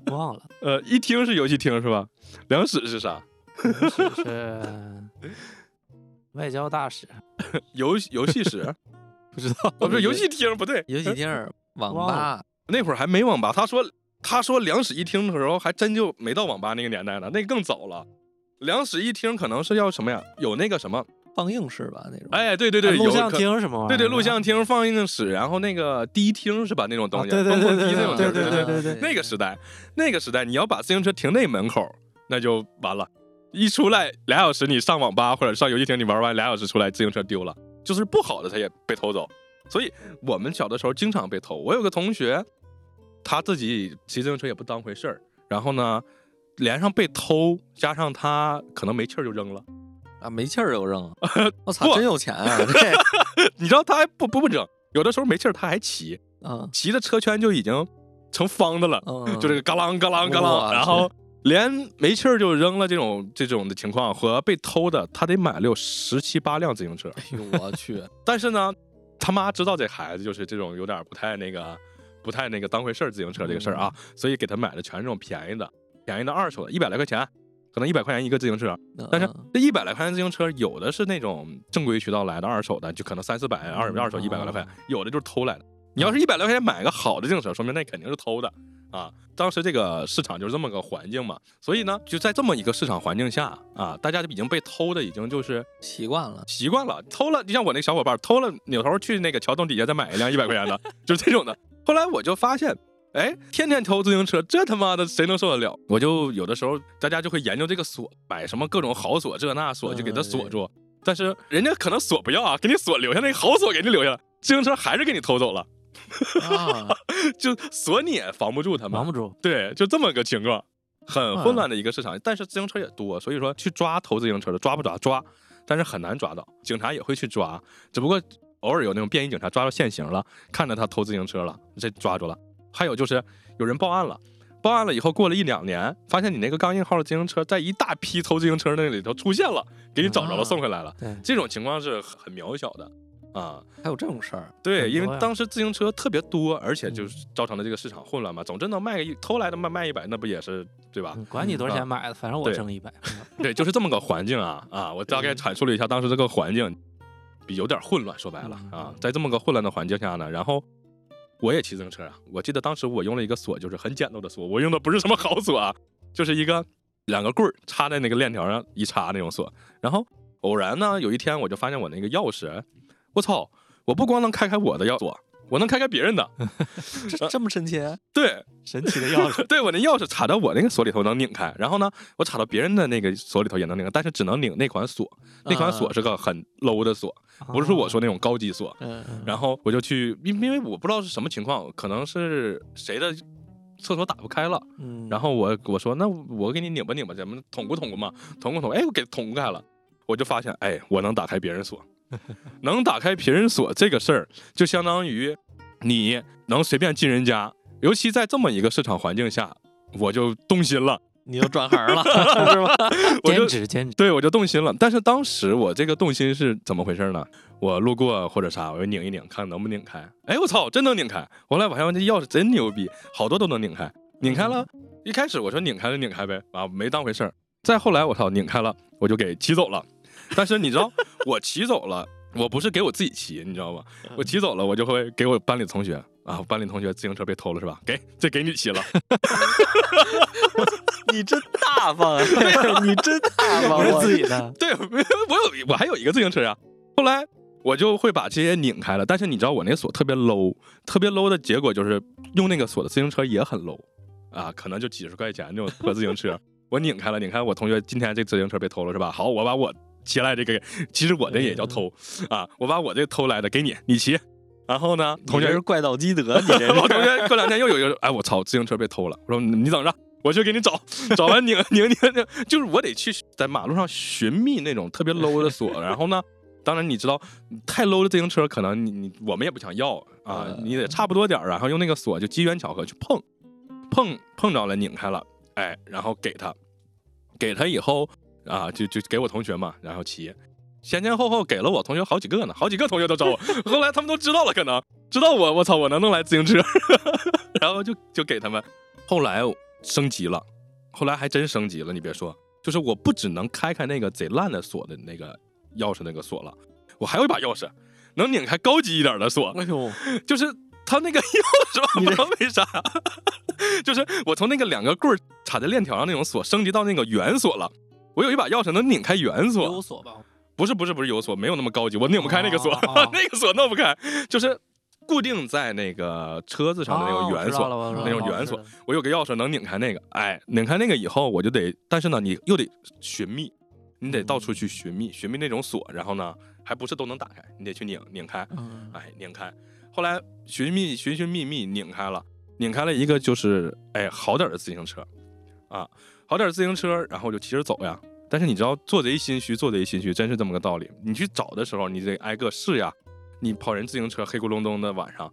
忘了，[laughs] 呃，一厅是游戏厅是吧？两室是啥？是 [laughs] 外交大使，游游戏室？不知道，哦，不是游戏厅，不对，游戏厅、网吧，那会儿还没网吧。他说他说两室一厅的时候，还真就没到网吧那个年代呢，那个更早了。两室一厅可能是要什么呀？有那个什么？放映室吧那种。哎，对对对，录像厅什么玩意儿？对对，录像厅、放映室，然后那个第一厅是吧？那种东西，啊对对对对对对那个时代，那个时代，你要把自行车停那门口，那就完了。一出来俩小时，你上网吧或者上游戏厅，你玩完俩小时出来，自行车丢了，就是不好的它也被偷走。所以我们小的时候经常被偷。我有个同学，他自己骑自行车也不当回事儿，然后呢，连上被偷，加上他可能没气儿就扔了。啊，没气儿就扔，[laughs] 我操，不真有钱啊！[laughs] 这，你知道他还不不不整，有的时候没气儿他还骑，嗯骑的车圈就已经成方的了。嗯，就这个嘎啷嘎啷嘎啷，然后连没气儿就扔了这种这种的情况和被偷的，他得买了有十七八辆自行车。哎呦我去，[laughs] 但是呢，他妈知道这孩子就是这种有点不太那个不太那个当回事儿自行车这个事儿啊，所以给他买的全是这种便宜的，便宜的二手的，一百来块钱，可能一百块钱一个自行车。但是嗯这一百来块钱自行车，有的是那种正规渠道来的二手的，就可能三四百，二二手一百来块钱，有的就是偷来的。你要是一百来块钱买个好的自行车，说明那肯定是偷的啊。当时这个市场就是这么个环境嘛，所以呢，就在这么一个市场环境下啊，大家就已经被偷的已经就是习惯了，习惯了，偷了，就像我那个小伙伴偷了，扭头去那个桥洞底下再买一辆一百块钱的，[laughs] 就是这种的。后来我就发现，哎，天天偷自行车，这他妈的谁能受得了？我就有的时候大家就会研究这个锁，买什么各种好锁，这那锁就给它锁住。但是人家可能锁不要啊，给你锁留下那个好锁给你留下了，自行车还是给你偷走了，啊，[laughs] 就锁你也防不住他们。防不住。对，就这么个情况，很混乱的一个市场。但是自行车也多，所以说去抓偷自行车的抓不抓抓，但是很难抓到，警察也会去抓，只不过偶尔有那种便衣警察抓到现行了，看着他偷自行车了，这抓住了。还有就是有人报案了。报案了以后，过了一两年，发现你那个刚印号的自行车在一大批偷自行车那里头出现了，给你找着了，啊送回来了。这种情况是很渺小的啊。还有这种事儿，对，因为当时自行车特别多，而且就嗯是造成了这个市场混乱嘛。总之能卖个一偷来的卖卖一百，那不也是对吧？嗯管你多少啊钱买的，反正我对挣一百。[laughs] 对，就是这么个环境啊啊！我大概阐述了一下当时这个环境，比有点混乱。说白了嗯啊，在这么个混乱的环境下呢，然后我也骑自行车啊。我记得当时我用了一个锁，就是很简陋的锁，我用的不是什么好锁啊，就是一个两个棍儿插在那个链条上一插那种锁。然后偶然呢，有一天我就发现我那个钥匙，我操！我不光能开开我的钥锁，我能开开别人的。[laughs] 这这么神奇？对，神奇的钥匙，[laughs] 对我那钥匙插到我那个锁里头能拧开，然后呢，我插到别人的那个锁里头也能拧开，但是只能拧那款锁，那款锁是个很 low 的锁，不是说我说那种高级锁。然后我就去，因因为我不知道是什么情况，可能是谁的厕所打不开了，嗯，然后我我说那我给你拧吧拧吧，咱们捅咕捅咕嘛，捅咕捅咕，哎，我给捅咕开了，我就发现，哎，我能打开别人锁，[laughs] 能打开别人锁这个事儿，就相当于你能随便进人家，尤其在这么一个市场环境下，我就动心了，你又转行了 [laughs] 是吧？我就兼职兼职。对我就动心了。但是当时我这个动心是怎么回事呢？我路过或者啥，我就拧一拧，看能不能拧开。哎，我操，真能拧开！后来我还发现这钥匙真牛逼，好多都能拧开。拧开了，一开始我说拧开就拧开呗，啊，没当回事儿。再后来我操，拧开了，我就给骑走了。但是你知道，我骑走了，我不是给我自己骑，你知道吗？我骑走了，我就会给我班里同学啊，班里同学自行车被偷了是吧？给，这给你骑了。[laughs] 你真大方啊！你真大方，我自己的，对，我有我还有一个自行车啊。后来我就会把这些拧开了，但是你知道我那锁特别 low，特别 low 的结果就是用那个锁的自行车也很 low 啊，可能就几十块钱那种破自行车。[laughs] 我拧开了，拧开我同学今天这自行车被偷了是吧？好，我把我骑来这个，其实我这也叫偷啊，我把我这偷来的给你，你骑。然后呢，同学是怪盗基德，[laughs] 你这我同。学过两天又有一个，哎，我操，自行车被偷了。我说你等着，我去给你找，[laughs] 找完拧拧拧拧，就是我得去在马路上寻觅那种特别 low 的锁。[laughs] 然后呢，当然你知道，太 low 的自行车可能你你我们也不想要啊，嗯你得差不多点儿，然后用那个锁就机缘巧合去碰，碰碰着了拧开了，哎，然后给他，给他以后啊，就就给我同学嘛，然后骑。前前后后给了我同学好几个呢，好几个同学都找我，[laughs] 后来他们都知道了，可能知道我，我操，我能弄来自行车，[laughs] 然后就就给他们。后来升级了，后来还真升级了。你别说，就是我不只能开开那个贼烂的锁的那个钥匙那个锁了，我还有一把钥匙能拧开高级一点的锁。哎呦，就是它那个 [laughs] 钥匙，我不知道为啥，就是我从那个两个棍儿插在链条上那种锁升级到那个圆锁了。我有一把钥匙能拧开圆锁，有锁吧？不是不是不是有锁，没有那么高级，我拧不开那个锁，[laughs] 那个锁弄不开，就是固定在那个车子上的那哦个圆锁，那种圆锁。我有个钥匙能拧开那个，哎，拧开那个以后我就得，但是呢，你又得寻觅，你得到处去寻觅，寻觅那种锁，然后呢，还不是都能打开，你得去拧拧开，嗯哎，拧开。后来寻觅寻寻觅觅拧开了，拧开了一个就是哎好点儿的自行车，啊，好点自行车，然后就骑着走呀。但是你知道，做贼心虚，做贼心虚，真是这么个道理。你去找的时候，你得挨个试呀。你跑人自行车，黑咕隆咚的晚上，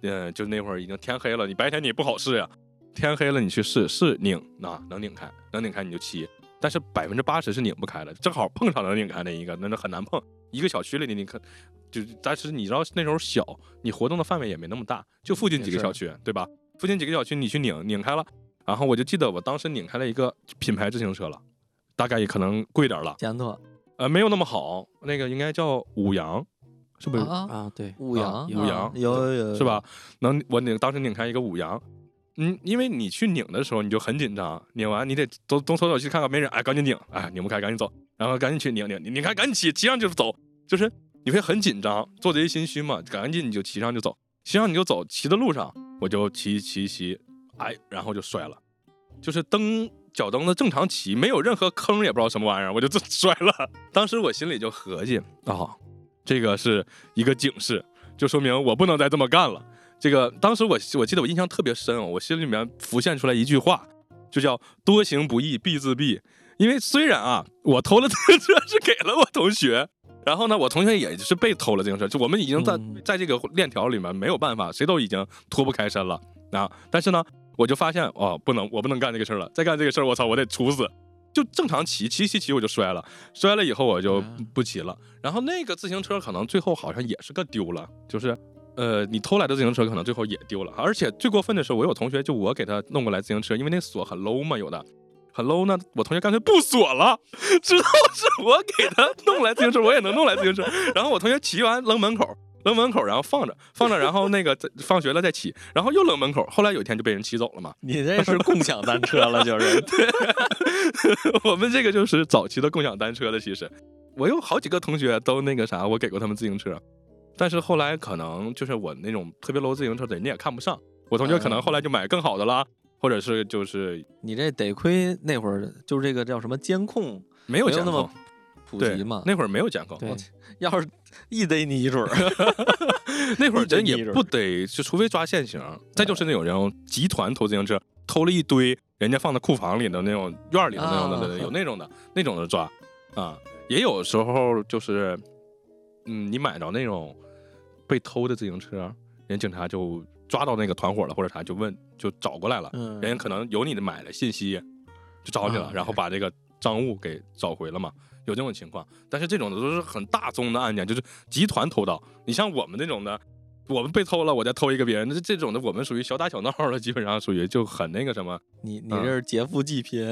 嗯，就那会儿已经天黑了，你白天你也不好试呀。天黑了，你去试试拧，那能拧开，能拧开你就骑。但是百分之八十是拧不开的，正好碰上能拧开那一个，那那很难碰。一个小区里你你看，就但是你知道那时候小，你活动的范围也没那么大，就附近几个小区，对吧？附近几个小区你去拧拧开了，然后我就记得我当时拧开了一个品牌自行车了，大概也可能贵点了，捷安特呃，没有那么好，那个应该叫五羊，是不是？啊，啊，对，五羊五羊有有有是吧？？能我拧当时拧开一个五羊，嗯，因为你去拧的时候你就很紧张，拧完你得东东瞅瞅去看看没人，哎，赶紧拧，哎，拧不开赶紧走，然后赶紧去拧拧，拧开赶紧骑，骑上就走，就是你会很紧张，做贼心虚嘛，赶紧你就骑上就走，骑上你就走，骑的路上我就骑骑骑，哎，然后就摔了，就是蹬脚蹬子正常骑，没有任何坑，也不知道什么玩意儿，我就这摔了。[laughs] 当时我心里就合计啊、这个是一个警示，就说明我不能再这么干了。这个当时我我记得我印象特别深哦，我心里面浮现出来一句话，就叫“多行不义必自毙”。因为虽然啊，我偷了自行车是给了我同学，然后呢，我同学也是被偷了自行车，就我们已经在、嗯在这个链条里面没有办法，谁都已经脱不开身了啊。但是呢，我就发现哦，不能，我不能干这个事儿了，再干这个事儿，我操，我得处死。就正常骑，骑骑骑我就摔了，摔了以后我就嗯不骑了。然后那个自行车可能最后好像也是个丢了，就是呃，你偷来的自行车可能最后也丢了。而且最过分的是，我有同学就我给他弄过来自行车，因为那锁很 low 嘛，有的很 low 呢，我同学干脆不锁了，知道是我给他弄来自行车，我也能弄来自行车。然后我同学骑完扔门口。扔门口，然后放着 [laughs] 放着，然后那个再放学了再骑，然后又扔门口。后来有一天就被人骑走了嘛。你这是共享单车了，就是。[laughs] [laughs] 我们这个就是早期的共享单车了，其实我有好几个同学都那个啥，我给过他们自行车，但是后来可能就是我那种特别 low 自行车，人家也看不上，我同学可能后来就买更好的啦，或者是就是你这得亏那会儿就是这个叫什么监控没有监控普对及嘛。那会儿没有监控，对，要是一逮你一准儿，[laughs] 那会儿人也不得，就除非抓现行，再就是那种人集团偷自行车，偷了一堆人家放在库房里的那种院儿里的那种的，啊有那种的，那种的抓啊，也有时候就是，嗯，你买着那种被偷的自行车，人警察就抓到那个团伙了，或者啥就问就找过来了，嗯，人家可能有你的买的信息，就找你了，啊然后把这个赃物给找回了嘛。有这种情况，但是这种的都是很大宗的案件，就是集团偷盗。你像我们这种的，我们被偷了，我再偷一个别人，这这种的我们属于小打小闹的，基本上属于就很那个什么。你你嗯这是劫富济贫，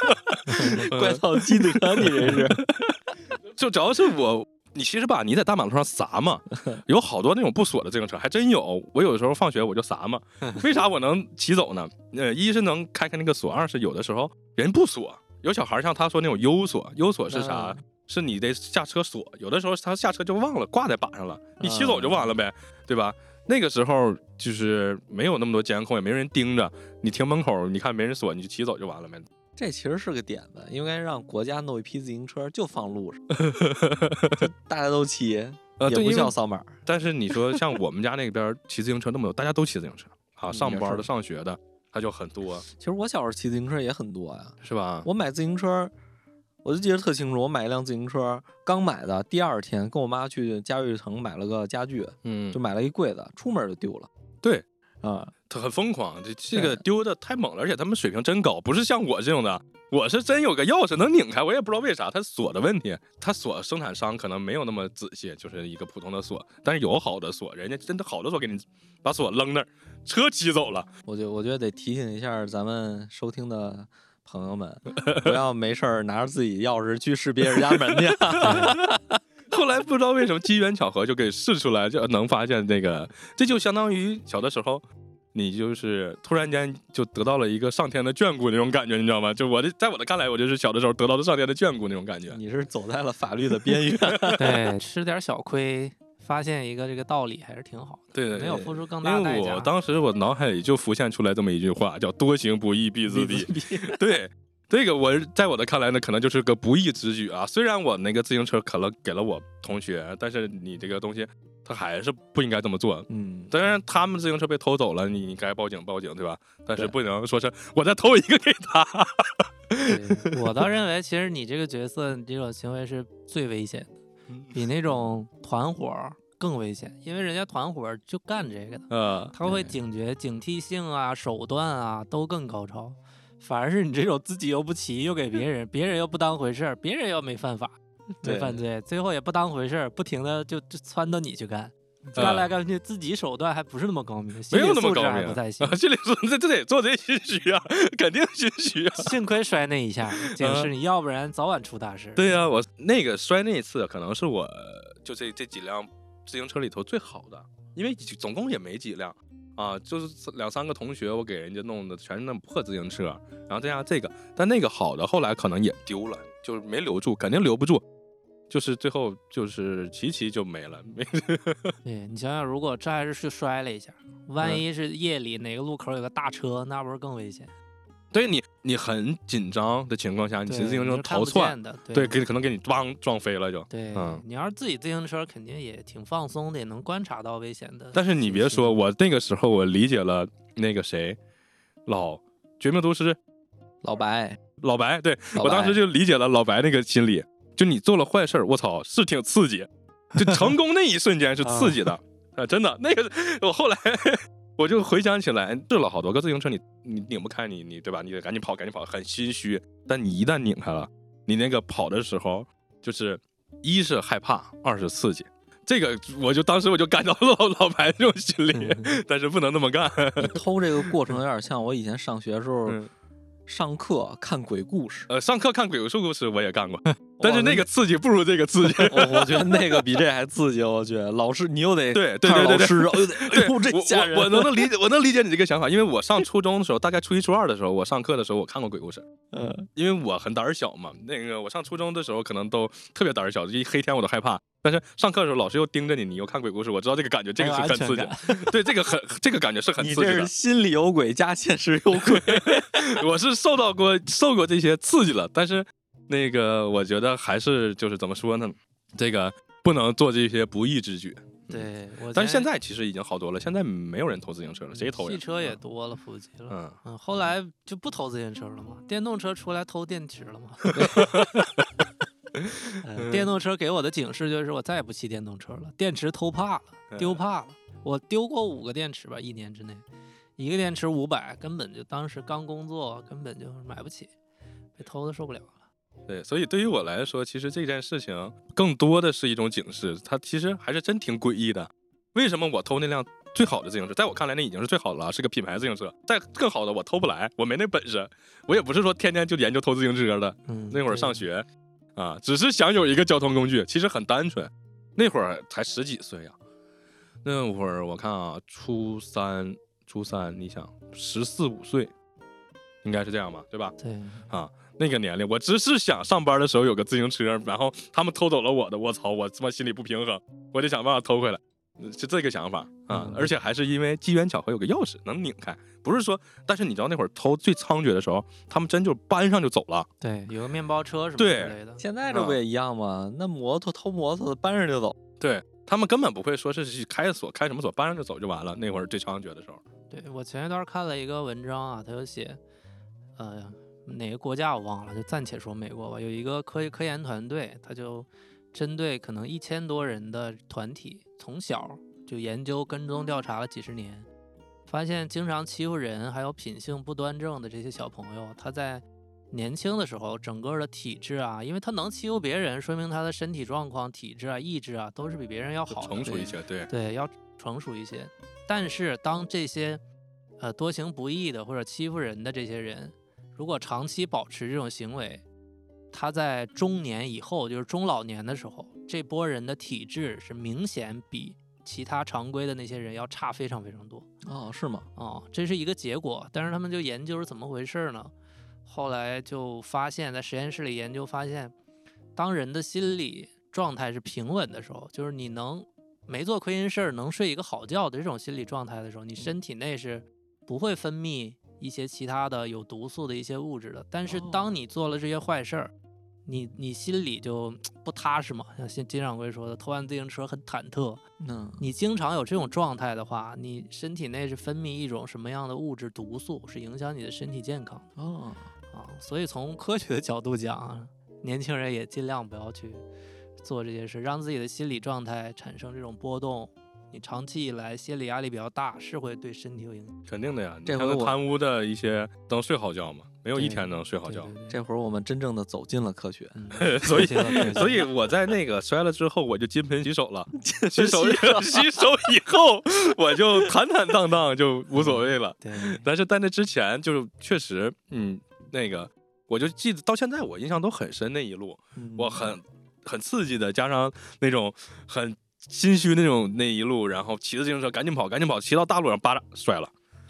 [laughs] 怪盗基德，你这是。[laughs] 就主要是我，你其实吧，你在大马路上撒嘛，有好多那种不锁的自行车，还真有。我有的时候放学我就撒嘛，[laughs] 为啥我能骑走呢？呃，一是能开开那个锁，二是有的时候人不锁，有小孩像他说那种优锁优锁是啥？啊是你得下车锁，有的时候他下车就忘了挂在把上了，你骑走就完了呗，对吧？那个时候就是没有那么多监控，也没人盯着，你停门口，你看没人锁，你就骑走就完了呗。这其实是个点子，应该让国家弄一批自行车就放路上，[laughs] 就大家都骑，呃，对，也不因为需要扫码。但是你说像我们家那边骑自行车那么多，大家都骑自行车啊，上班的、上学的，他就很多，其实我小时候骑自行车也很多呀，是吧？我买自行车，我就记得特清楚，我买一辆自行车，刚买的，第二天跟我妈去嘉悦城买了个家具，嗯就，买了一柜子，出门就丢了。对，啊，他很疯狂，这这个丢的太猛了，而且他们水平真高，不是像我这种的。我是真有个钥匙能拧开，我也不知道为啥，他锁的问题，他锁生产商可能没有那么仔细，就是一个普通的锁，但是有好的锁，人家真的好的锁给你把锁扔那儿，车骑走了。我觉我觉得得提醒一下咱们收听的朋友们，不要没事儿拿着自己钥匙去试别人家门去。[laughs] 不知道为什么机缘巧合就给试出来，就能发现那个，这就相当于小的时候，你就是突然间就得到了一个上天的眷顾那种感觉，你知道吗？就我的，在我的看来，我就是小的时候得到了上天的眷顾那种感觉。你是走在了法律的 [laughs] 边缘。对，吃点小亏，发现一个这个道理还是挺好的，对对没有付出更大因代价。因为我当时我脑海里就浮现出来这么一句话，叫“多行不义必自毙”。[laughs] 对，这个我在我的看来呢，可能就是个不义之举啊。虽然我那个自行车可能给了我同学，但是你这个东西，他还是不应该这么做。嗯，当然，他们自行车被偷走了，你你该报警报警，对吧？但是不能说是我再偷一个给他。对我倒 [laughs] 认为，其实你这个角色，你这种行为是最危险的，嗯比那种团伙更危险，因为人家团伙就干这个的，呃，他会警觉、警惕性啊、手段啊都更高超。反而是你这种自己又不骑，又给别人，别人又不当回事儿，别人又没犯法、没犯罪，最后也不当回事儿，不停的就就撺掇你去干，呃干来干去，自己手段还不是那么高明，心没有那么高明还不太行啊。。这里说这这得做贼心虚啊，肯定心虚啊。幸亏摔那一下，警示嗯你，要不然早晚出大事。对呀、我那个摔那一次，可能是我就这这几辆自行车里头最好的，因为总共也没几辆啊，就是两三个同学，我给人家弄的全是那破自行车，然后再加上这个，但那个好的后来可能也丢了，就是没留住，肯定留不住，就是最后就是骑骑就没了，没 [laughs] 对你想想，如果这还是去摔了一下，万嗯一是夜里哪个路口有个大车，那不是更危险？对你你很紧张的情况下，你骑自行车逃窜，的，对，对给可能给你咣撞飞了就。对嗯你要是自己自行车，肯定也挺放松的，也能观察到危险的。但是你别说，，我那个时候我理解了那个谁，老《绝命毒师》老白，老白，对老我当时就理解了老白那个心理，就你做了坏事儿，我操，是挺刺激，就成功那一瞬间是刺激的，[laughs] 啊，真的，那个我后来我就回想起来，试了好多个自行车，你你拧不开你，你对吧？你得赶紧跑，赶紧跑，很心虚。但你一旦拧开了，你那个跑的时候，就是一是害怕，二是刺激。这个我就当时我就感到了老老白这种心理，[laughs] 但是不能那么干。偷这个过程有点 [laughs] 像我以前上学的时候嗯上课看鬼故事，呃，上课看鬼故事我也干过，[laughs] [laughs] 但是那个刺激不如这个刺激。[laughs] 我我觉得那个比这还刺激。我觉得老师你又得对对对对对看着老师，哎呦得对，这我吓人。我我能能理解，我能理解你这个想法，因为我上初中的时候，大概初一初二的时候，我上课的时候我看过鬼故事，嗯，因为我很胆小嘛。那个我上初中的时候可能都特别胆儿小，一黑天我都害怕。但是上课的时候老师又盯着你，你又看鬼故事，我知道这个感觉，这个是很刺激 [laughs] 对，这个很这个感觉是很刺激的你这是。心里有鬼加现实有鬼。[laughs] 我是受到过受过这些刺激了，但是那个我觉得还是就是怎么说呢，这个不能做这些不义之举。对，我但是现在在其实已经好多了，现在没有人偷自行车了，谁偷呀？汽车也多了，普及了。嗯，嗯，后来就不偷自行车了嘛，电动车出来偷电池了嘛。[laughs] 呃电动车给我的警示就是我再也不骑电动车了，电池偷怕了，丢嗯怕了。我丢过五个电池吧，一年之内，一个电池五百，根本就当时刚工作，根本就买不起，被偷的受不了了。对，所以对于我来说，其实这件事情更多的是一种警示，它其实还是真挺诡异的。为什么我偷那辆最好的自行车？在我看来，那已经是最好的了，是个品牌自行车。再更好的，我偷不来，我没那本事。我也不是说天天就研究偷自行车的。嗯，那会儿上学啊，只是想有一个交通工具，其实很单纯。那会儿才十几岁呀、那会儿我看啊，初三，初三，你想十四五岁，应该是这样吧，对吧？对，啊，那个年龄，我只是想上班的时候有个自行车，然后他们偷走了我的，我操，我他妈心里不平衡，我得想办法偷回来，呃是这个想法啊嗯。而且还是因为机缘巧合有个钥匙能拧开，不是说，但是你知道那会儿偷最猖獗的时候，他们真就搬上就走了，对，有个面包车什么对之类的。现在这不也一样吗？那摩托偷摩托的搬上就走，对他们根本不会说是去开锁，开什么锁，搬上就走就完了。那会儿最猖獗的时候，对我前一段看了一个文章啊，他就写，呃，哪个国家我忘了，就暂且说美国吧，有一个科科研团队，他就针对可能一千多人的团体，从小就研究跟踪调查了几十年，发现经常欺负人，还有品性不端正的这些小朋友，他在年轻的时候，整个的体质啊，因为他能欺负别人，说明他的身体状况、体质啊、意志啊，都是比别人要好的，成熟一些，对，对，要成熟一些。但是当这些呃多行不义的或者欺负人的这些人，如果长期保持这种行为，他在中年以后，就是中老年的时候，这波人的体质是明显比其他常规的那些人要差非常非常多。哦，是吗？哦，这是一个结果。但是他们就研究是怎么回事呢？后来就发现，在实验室里研究发现，当人的心理状态是平稳的时候，就是你能没做亏心事儿，能睡一个好觉的这种心理状态的时候，你身体内是不会分泌一些其他的有毒素的一些物质的。但是当你做了这些坏事儿，你你心里就不踏实嘛。像金金掌柜说的，偷完自行车很忐忑。嗯，你经常有这种状态的话，你身体内是分泌一种什么样的物质毒素，是影响你的身体健康的哦，啊。所以从科学的角度讲，年轻人也尽量不要去做这些事，让自己的心理状态产生这种波动。你长期以来心理压力比较大，是会对身体有影响。肯定的呀。这回我你看那贪污的一些能睡好觉吗？没有一天能睡好觉。对对对这会儿我们真正的走进了科学。[laughs] 嗯所以所以我在那个摔了之后，我就金盆洗手了。洗洗手 [laughs] 洗手以后，我就坦坦荡荡，就无所谓了。对，但是在那之前，就是确实，嗯，那个我就记得到现在，我印象都很深。那一路嗯我很很刺激的，加上那种很心虚那种那一路，然后骑着自行车赶紧跑，赶紧跑，骑到大路上，叭嗒摔了。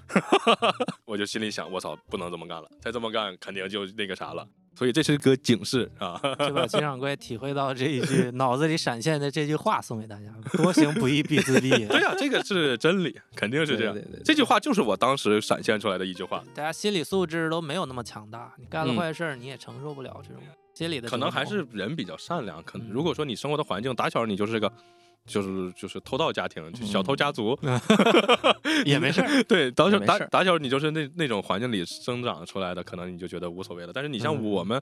[laughs] 我就心里想，我操，不能这么干了，再这么干肯定就那个啥了。所以这是个警示啊。[laughs] 就把金掌柜体会到这一句脑子里闪现的这句话送给大家：多行不义必自毙。对呀、这个是真理，肯定是这样。对对对对这句话就是我当时闪现出来的一句话，大家心理素质都没有那么强大，你干了嗯坏事儿你也承受不了这种心理的。可能还是人比较善良。可能嗯如果说你生活的环境打小你就是个。就是就是偷盗家庭，就小偷家族，[laughs] 也没事儿。[laughs] 对，打小打打小你就是那那种环境里生长出来的，可能你就觉得无所谓了。但是你像嗯我们，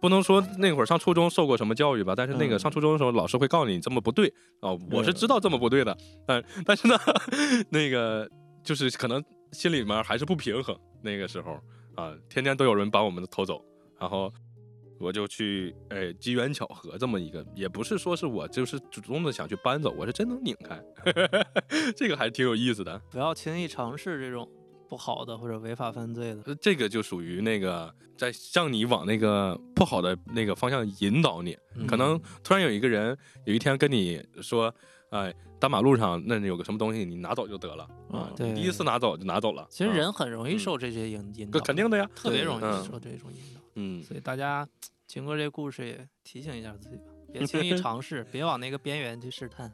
不能说那会儿上初中受过什么教育吧，但是那个嗯上初中的时候，老师会告诉你这么不对啊、我是知道这么不对的，但但是呢，那个就是可能心里面还是不平衡。那个时候啊，天天都有人把我们偷走，然后。我就去，哎，机缘巧合这么一个，也不是说是我就是主动的想去搬走，我是真能拧开，[laughs] 这个还挺有意思的。不要轻易尝试这种不好的或者违法犯罪的。呃这个就属于那个在向你往那个不好的那个方向引导你。嗯可能突然有一个人有一天跟你说，哎，大马路上那有个什么东西，你拿走就得了啊。对你第一次拿走就拿走了。其实啊人很容易嗯受这些引引导，肯定的呀。特别容易嗯受这种引导。嗯，所以大家经过这故事也提醒一下自己吧，别轻易尝试，别往那个边缘去试探。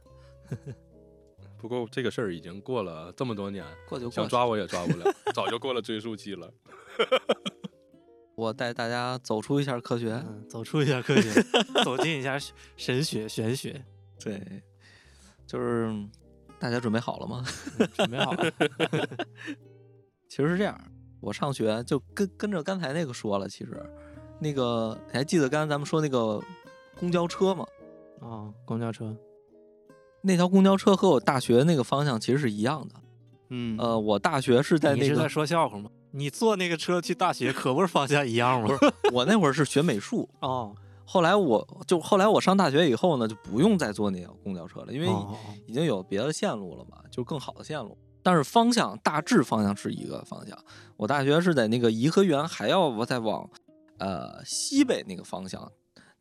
[laughs] 不过这个事儿已经过了这么多年，过就过。想抓我也抓不了，[laughs] 早就过了追溯期了。[laughs] 我带大家走出一下科学。嗯，走出一下科学，走进一下神学玄学。对，就是大家准备好了吗？嗯准备好了，其实是这样，我上学就跟跟着刚才那个说了，其实那个你还记得刚才咱们说那个公交车吗？哦，公交车，那条公交车和我大学那个方向其实是一样的。嗯呃，我大学是在那个你是在，说笑话吗？你坐那个车去大学，可不是方向一样吗？我那会儿是学美术，[laughs] 哦，后来我就后来我上大学以后呢，就不用再坐那条公交车了，因为哦已经有别的线路了嘛，就更好的线路。但是方向大致方向是一个方向。我大学是在那个颐和园，还要我再往呃西北那个方向，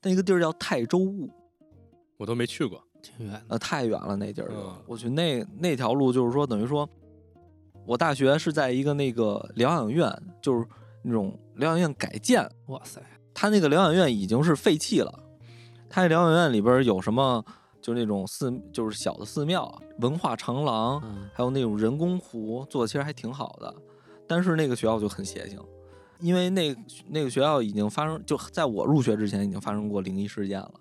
那个地儿叫泰州雾，我都没去过。挺远的。呃，太远了那地儿。嗯我去那那条路就是说，等于说，我大学是在一个那个疗养院，就是那种疗养院改建，哇塞，他那个疗养院已经是废弃了。他那疗养院里边有什么？就那种寺，就是小的寺庙、文化长廊，嗯还有那种人工湖，做的其实还挺好的。但是那个学校就很邪性，因为那那个学校已经发生，就在我入学之前已经发生过灵异事件了。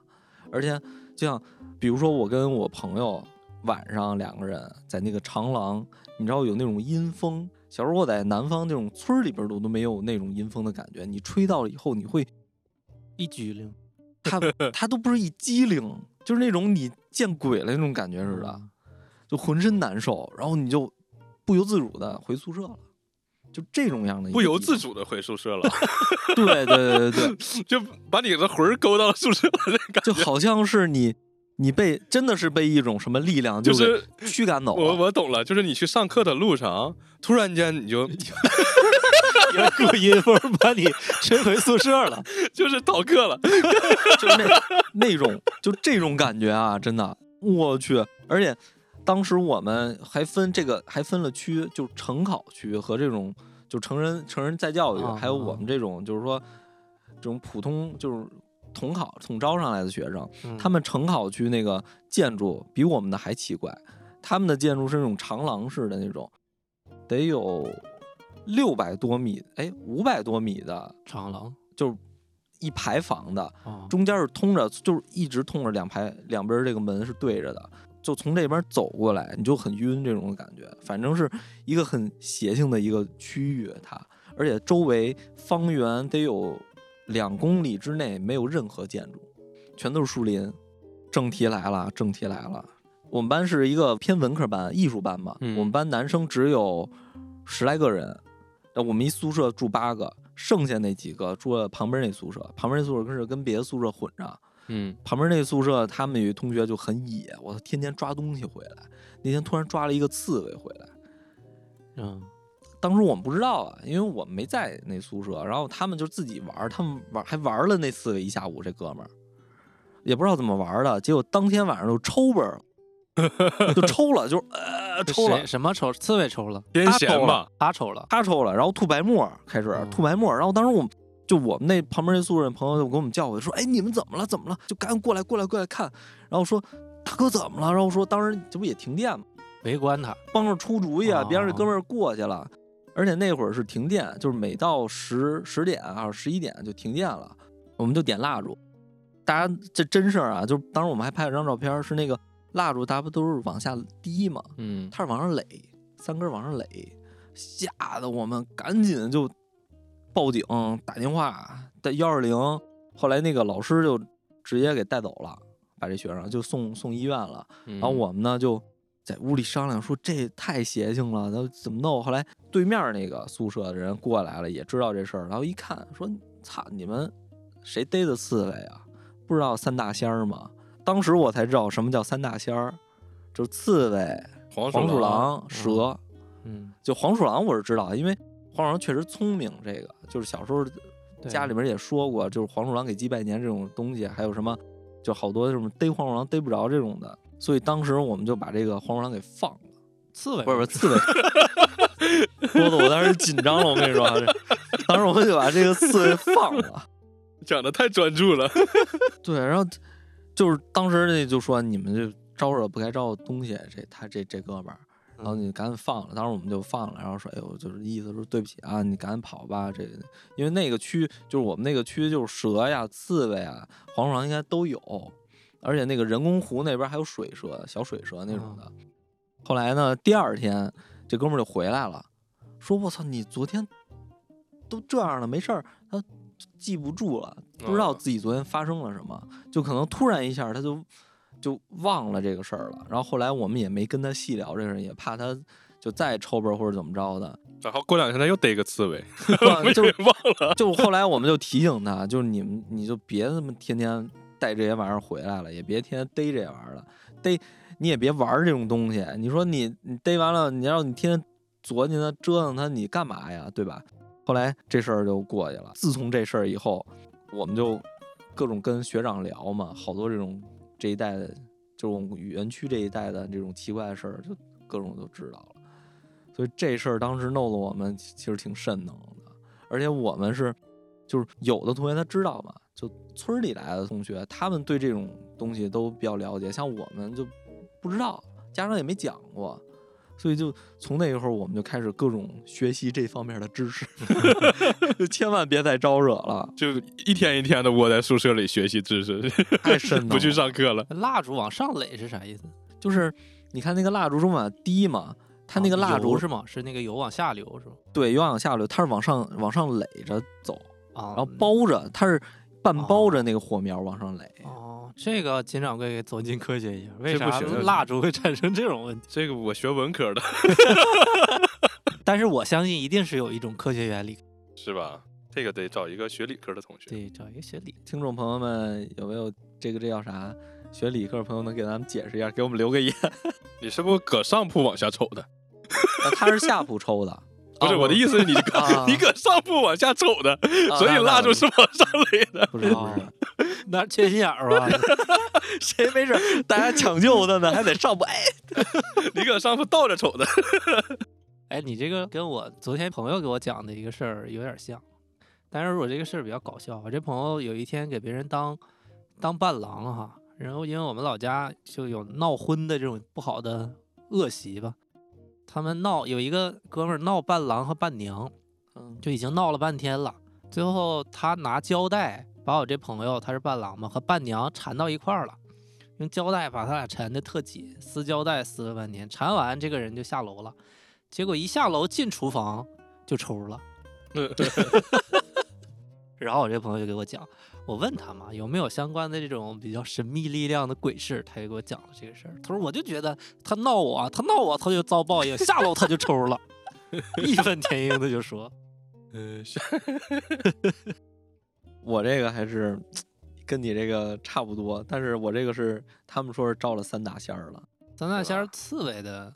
而且，就像比如说我跟我朋友晚上两个人在那个长廊，你知道有那种阴风。小时候我在南方那种村儿里边都都没有那种阴风的感觉，你吹到了以后，你会一激灵它它都不是一激灵，就是那种你见鬼了那种感觉似的，嗯。就浑身难受，然后你就不由自主的回宿舍了，就这种样的不由自，主的回宿舍了，[laughs] 对对对对对，[laughs] 就把你的魂儿勾到了宿舍了，那感就好像是你你被真的是被一种什么力量就就是驱赶走我了，我懂了，就是你去上课的路上，突然间你就 [laughs] 有股阴风把你吹回宿舍了。[laughs] 就是逃课了，[laughs] 就是那那种就这种感觉啊，真的，我去！而且当时我们还分这个还分了区，就成考区和这种就成人成人再教育，啊还有我们这种就是说这种普通就是统考统招上来的学生，嗯他们成考区那个建筑比我们的还奇怪，他们的建筑是那种长廊式的那种，得有六百多米，哎，五百多米的，长廊就是一排房的。啊，中间是通着，就是一直通着两排，两边这个门是对着的，就从这边走过来，你就很晕这种感觉。反正是一个很邪性的一个区域，它而且周围方圆得有两公里之内没有任何建筑，全都是树林。正题来了，正题来了，我们班是一个偏文科班，艺术班嘛，嗯我们班男生只有十来个人，那我们一宿舍住八个，剩下那几个住了旁边那宿舍，旁边那宿舍是跟别的宿舍混着。嗯，旁边那宿舍，他们有一同学就很野，我天天抓东西回来。那天突然抓了一个刺猬回来，嗯，当时我们不知道啊，因为我们没在那宿舍，然后他们就自己玩，他们玩还玩了那刺猬一下午，这哥们儿也不知道怎么玩的，结果当天晚上就抽本就抽了，就是呃抽了，什么抽？刺猬抽了，癫他抽了痫吧，他抽了。他抽了，然后吐白沫开始嗯吐白沫，然后当时我们就我们那旁边那宿舍的朋友就给我们叫过来，说：“哎，你们怎么了？怎么了？就赶紧过来，过来，过来看。”然后说：“大哥怎么了？”然后说：“当时这不也停电吗？围观他，帮着出主意啊，哦别让这哥们儿过去了。而且那会儿是停电，就是每到十十点啊十一点就停电了，我们就点蜡烛。大家这真事儿啊，就是当时我们还拍了张照片，是那个蜡烛，大家不都是往下滴嘛？嗯，它是往上垒，三根往上垒，吓得我们赶紧就报警打电话打幺二零。后来那个老师就直接给带走了，把这学生就送送医院了。然然后我们呢就在屋里商量说这太邪性了，那怎么弄？后来对面那个宿舍的人过来了，也知道这事儿，然后一看说：“操，你们谁逮的刺猬啊？不知道三大仙儿吗？”当时我才知道什么叫三大仙儿，就是刺猬、黄黄鼠狼，狼、蛇。嗯，就黄鼠狼我是知道，因为黄鼠狼确实聪明，这个就是小时候家里面也说过，就是黄鼠狼给鸡拜年这种东西，还有什么就好多这种逮黄鼠狼逮不着这种的，所以当时我们就把这个黄鼠狼给放了，刺猬。不是不是刺猬，说的我当时紧张了，我跟你说，[laughs] 当时我们就把这个刺猬放了，讲的太专注了，[laughs] 对，然后就是当时那就说你们就招惹不该招的东西，这他这这哥们儿。然后你赶紧放了，当时我们就放了，然后说，哎呦，就是意思说对不起啊，你赶紧跑吧，这个，因为那个区就是我们那个区就是蛇呀、刺猬啊、黄鼠狼应该都有，而且那个人工湖那边还有水蛇、小水蛇那种的。后来呢，第二天这哥们儿就回来了，说我操，你昨天都这样了，没事儿，他记不住了，不知道哦自己昨天发生了什么，就可能突然一下他就就忘了这个事儿了。然后后来我们也没跟他细聊这个事儿，也怕他就再抽本儿或者怎么着的。然后过两天他又逮个刺猬，[laughs] 就也忘了，就后来我们就提醒他，就是你们你就别那么天天带这些玩意儿回来了，也别天天逮这玩意儿了，逮你也别玩这种东西。你说你你逮完了，你要你天天琢磨它折腾它，你干嘛呀？对吧？后来这事儿就过去了。自从这事儿以后，我们就各种跟学长聊嘛，好多这种这一代的，就是我们园区这一代的这种奇怪的事儿，就各种都知道了。所以这事儿当时弄得我们其实挺瘆得慌的，而且我们是就是有的同学他知道嘛，就村里来的同学，他们对这种东西都比较了解，像我们就不知道，家长也没讲过。所以就从那一会儿，我们就开始各种学习这方面的知识，[laughs] 就千万别再招惹了，[laughs] 就一天一天的窝在宿舍里学习知识，[laughs] 太深了。不去上课了。蜡烛往上垒是啥意思？就是你看那个蜡烛中往低嘛，它那个蜡烛油是吗？是那个油往下流是吧？对油往下流，它是往上往上垒着走，啊，然后包着，它是半包着那个火苗往上垒。哦，哦，这个金掌柜给走进科学一下，为啥 [laughs] 蜡烛会产生这种问题？这个我学文科的，[laughs] 但是我相信一定是有一种科学原理。[laughs] 是吧？这个得找一个学理科的同学。对，找一个学理。听众朋友们有没有这个这叫啥？学理科的朋友能给咱们解释一下，给我们留个言。你是不是搁上铺往下瞅的？啊他是下铺抽的，不是啊我的意思是你你搁上铺往下瞅的，啊所以蜡烛是往上垒的。不知道哦，那缺心眼儿吧？[laughs] 谁没事儿大家抢救他呢，还得上铺哎。你搁上铺倒着瞅的。哎，你这个跟我昨天朋友给我讲的一个事儿有点像，但是我这个事儿比较搞笑。我这朋友有一天给别人当当伴郎哈，然后因为我们老家就有闹婚的这种不好的恶习吧，他们闹有一个哥们儿闹伴郎和伴娘，嗯，就已经闹了半天了，最后他拿胶带把我这朋友他是伴郎嘛和伴娘缠到一块儿了。用胶带把他俩缠的特紧，撕胶带撕了半天，缠完这个人就下楼了，结果一下楼进厨房就抽了。[laughs] 然后我这朋友就给我讲，我问他嘛有没有相关的这种比较神秘力量的鬼事，他就给我讲了这个事儿。他说我就觉得他闹我啊，他闹我他就遭报应，下楼他就抽了，[laughs] 义愤填膺的就说，嗯，[laughs] 我这个还是跟你这个差不多，但是我这个是他们说是招了三大仙儿了。三大仙儿刺猬的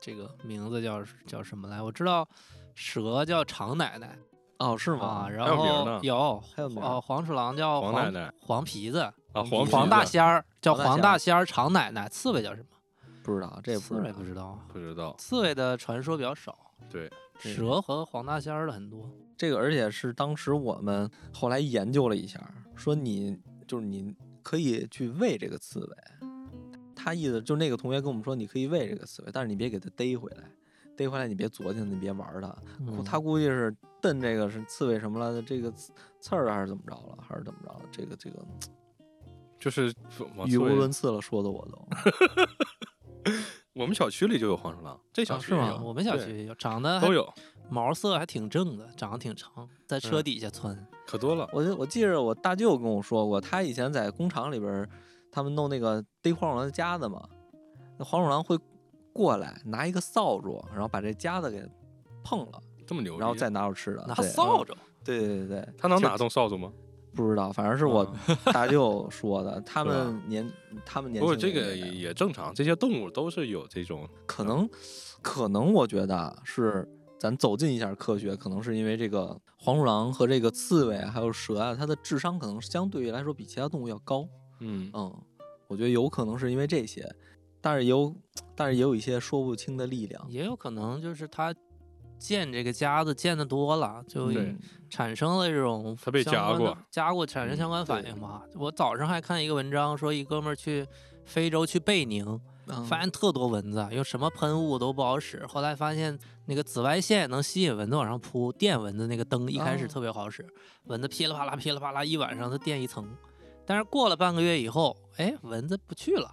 这个名字叫叫什么来？我知道蛇叫长奶奶哦，是啊，吗？然后有还有名儿哦，黄鼠狼叫黄奶奶黄皮子，啊，黄黄大仙儿叫黄黄大仙儿大仙儿，常奶奶，刺猬叫什么？不知道，这也不刺猬知道。不知道啊，不知道，刺猬的传说比较少，对，对蛇和黄大仙儿的很多。这个而且是当时我们后来研究了一下，说你就是你可以去喂这个刺猬。他意思就那个同学跟我们说，你可以喂这个刺猬，但是你别给它逮回来，逮回来你别作践它，你别玩儿它。他估计是瞪这个是刺猬什么了的，这个刺刺儿还是怎么着了，还是怎么着了？这个这个就是语无伦次了，说的我都。[laughs] 我们小区里就有黄鼠狼，这小啊是吗？区也有我们小对区也有，长得还都有，毛色还挺正的，长得挺长，在车嗯底下窜。可多了。我就我记着我大舅跟我说过，他以前在工厂里边儿，他们弄那个逮黄鼠狼的夹子嘛，那黄鼠狼会过来拿一个扫帚，然后把这夹子给碰了，这么牛逼，然后再拿着吃的。拿对扫帚，对对对对，他能拿动扫帚吗？不知道，反正是我嗯 [laughs] 大舅说的。[laughs] 他们年他们年不过这个也也正常，这些动物都是有这种可能可能我觉得啊是咱走进一下科学，可能是因为这个黄鼠狼和这个刺猬啊还有蛇啊，它的智商可能相对于来说比其他动物要高。嗯嗯，我觉得有可能是因为这些，但是有，但是也有一些说不清的力量。也有可能就是它见这个夹子见的多了，就产生了这种它被相关的夹过，夹过产生相关反应嘛。我早上还看一个文章，说一哥们儿去非洲去贝宁，嗯发现特多蚊子，用什么喷雾都不好使。后来发现那个紫外线能吸引蚊子往上扑，电蚊子那个灯一开始哦特别好使，蚊子噼里啪啦噼里啪啦一晚上它电一层。但是过了半个月以后，哎，蚊子不去了，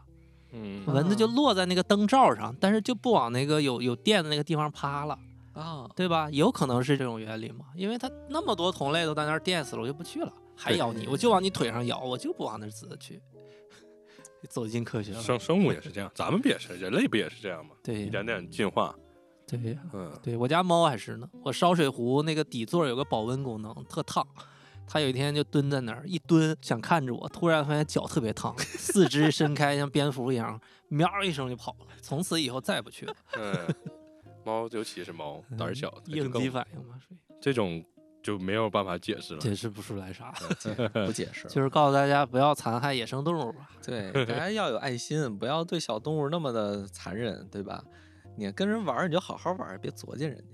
嗯蚊子就啊落在那个灯罩上，但是就不往那个有有电的那个地方趴了，啊，对吧？有可能是这种原理嘛，因为它那么多同类都在那儿电死了，我就不去了，还咬你，我就往你腿上咬，我就不往那儿紫的去。[laughs] 走进科学了，生生物也是这样，咱们不也是，人类不也是这样吗？对一点点进化，对嗯，对我家猫还是呢，我烧水壶那个底座有个保温功能，特烫。它有一天就蹲在那儿，一蹲想看着我，突然发现脚特别烫，四肢伸开像蝙蝠一样，喵一声就跑了。从此以后再也不去了，嗯，[laughs] 猫尤其是猫胆儿小，应激反应嘛，属于这种就没有办法解释了。解释不出来啥。[laughs] 不解释。就是告诉大家不要残害野生动物吧。[laughs] 对，大家要有爱心，不要对小动物那么的残忍，对吧？你跟人玩儿，你就好好玩儿，别作践人家。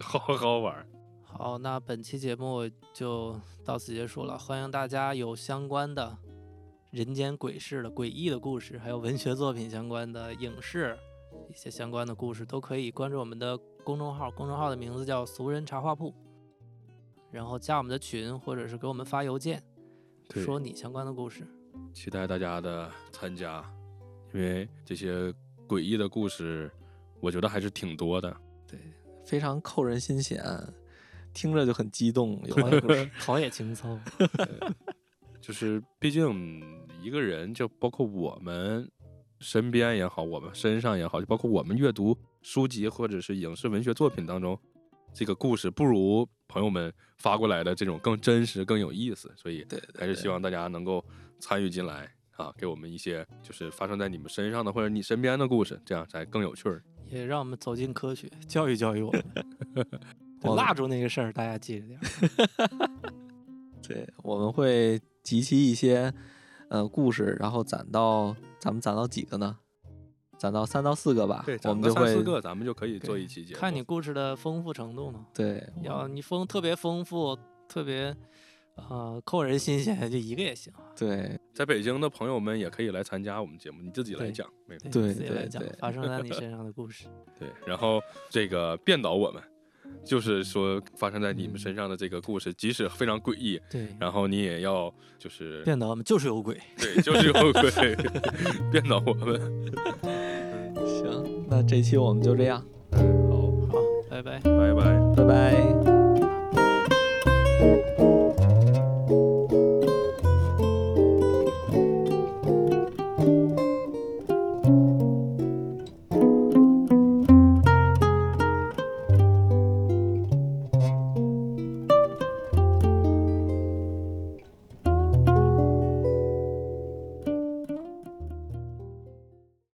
好好玩儿，好，那本期节目就到此结束了。欢迎大家有相关的人间鬼事的诡异的故事，还有文学作品相关的影视一些相关的故事，都可以关注我们的公众号，公众号的名字叫“俗人茶话铺”，然后加我们的群，或者是给我们发邮件，说你相关的故事。期待大家的参加，因为这些诡异的故事，我觉得还是挺多的。对，非常扣人心弦，听着就很激动。有陶 [laughs] 的故事陶冶情操。就是毕竟一个人，就包括我们身边也好，我们身上也好，就包括我们阅读书籍或者是影视文学作品当中，这个故事不如朋友们发过来的这种更真实、更有意思。所以对还是希望大家能够参与进来啊，给我们一些就是发生在你们身上的或者你身边的故事，这样才更有趣儿。[laughs] 也让我们走进科学，教育教育我们。[laughs] 对我蜡烛那个事儿，大家记着点儿。[laughs] 对，我们会集齐一些呃故事，然后攒到咱们攒到几个呢？攒到三到四个吧。对，我咱们三们就会四个，咱们就可以做一期节目。看你故事的丰富程度嘛。对，要你丰特别丰富，特别呃扣人心弦，就一个也行。对在北京的朋友们也可以来参加我们节目，你自己来讲，没对对自己来讲发生在你身上的故事。对，然后这个变倒我们，就是说发生在你们身上的这个故事，即使非常诡异，对，然后你也要就是变得我们就是有鬼。对，就是有鬼 [laughs] 变倒我们。行，那这期我们就这样，好，好，拜拜。拜拜。拜拜。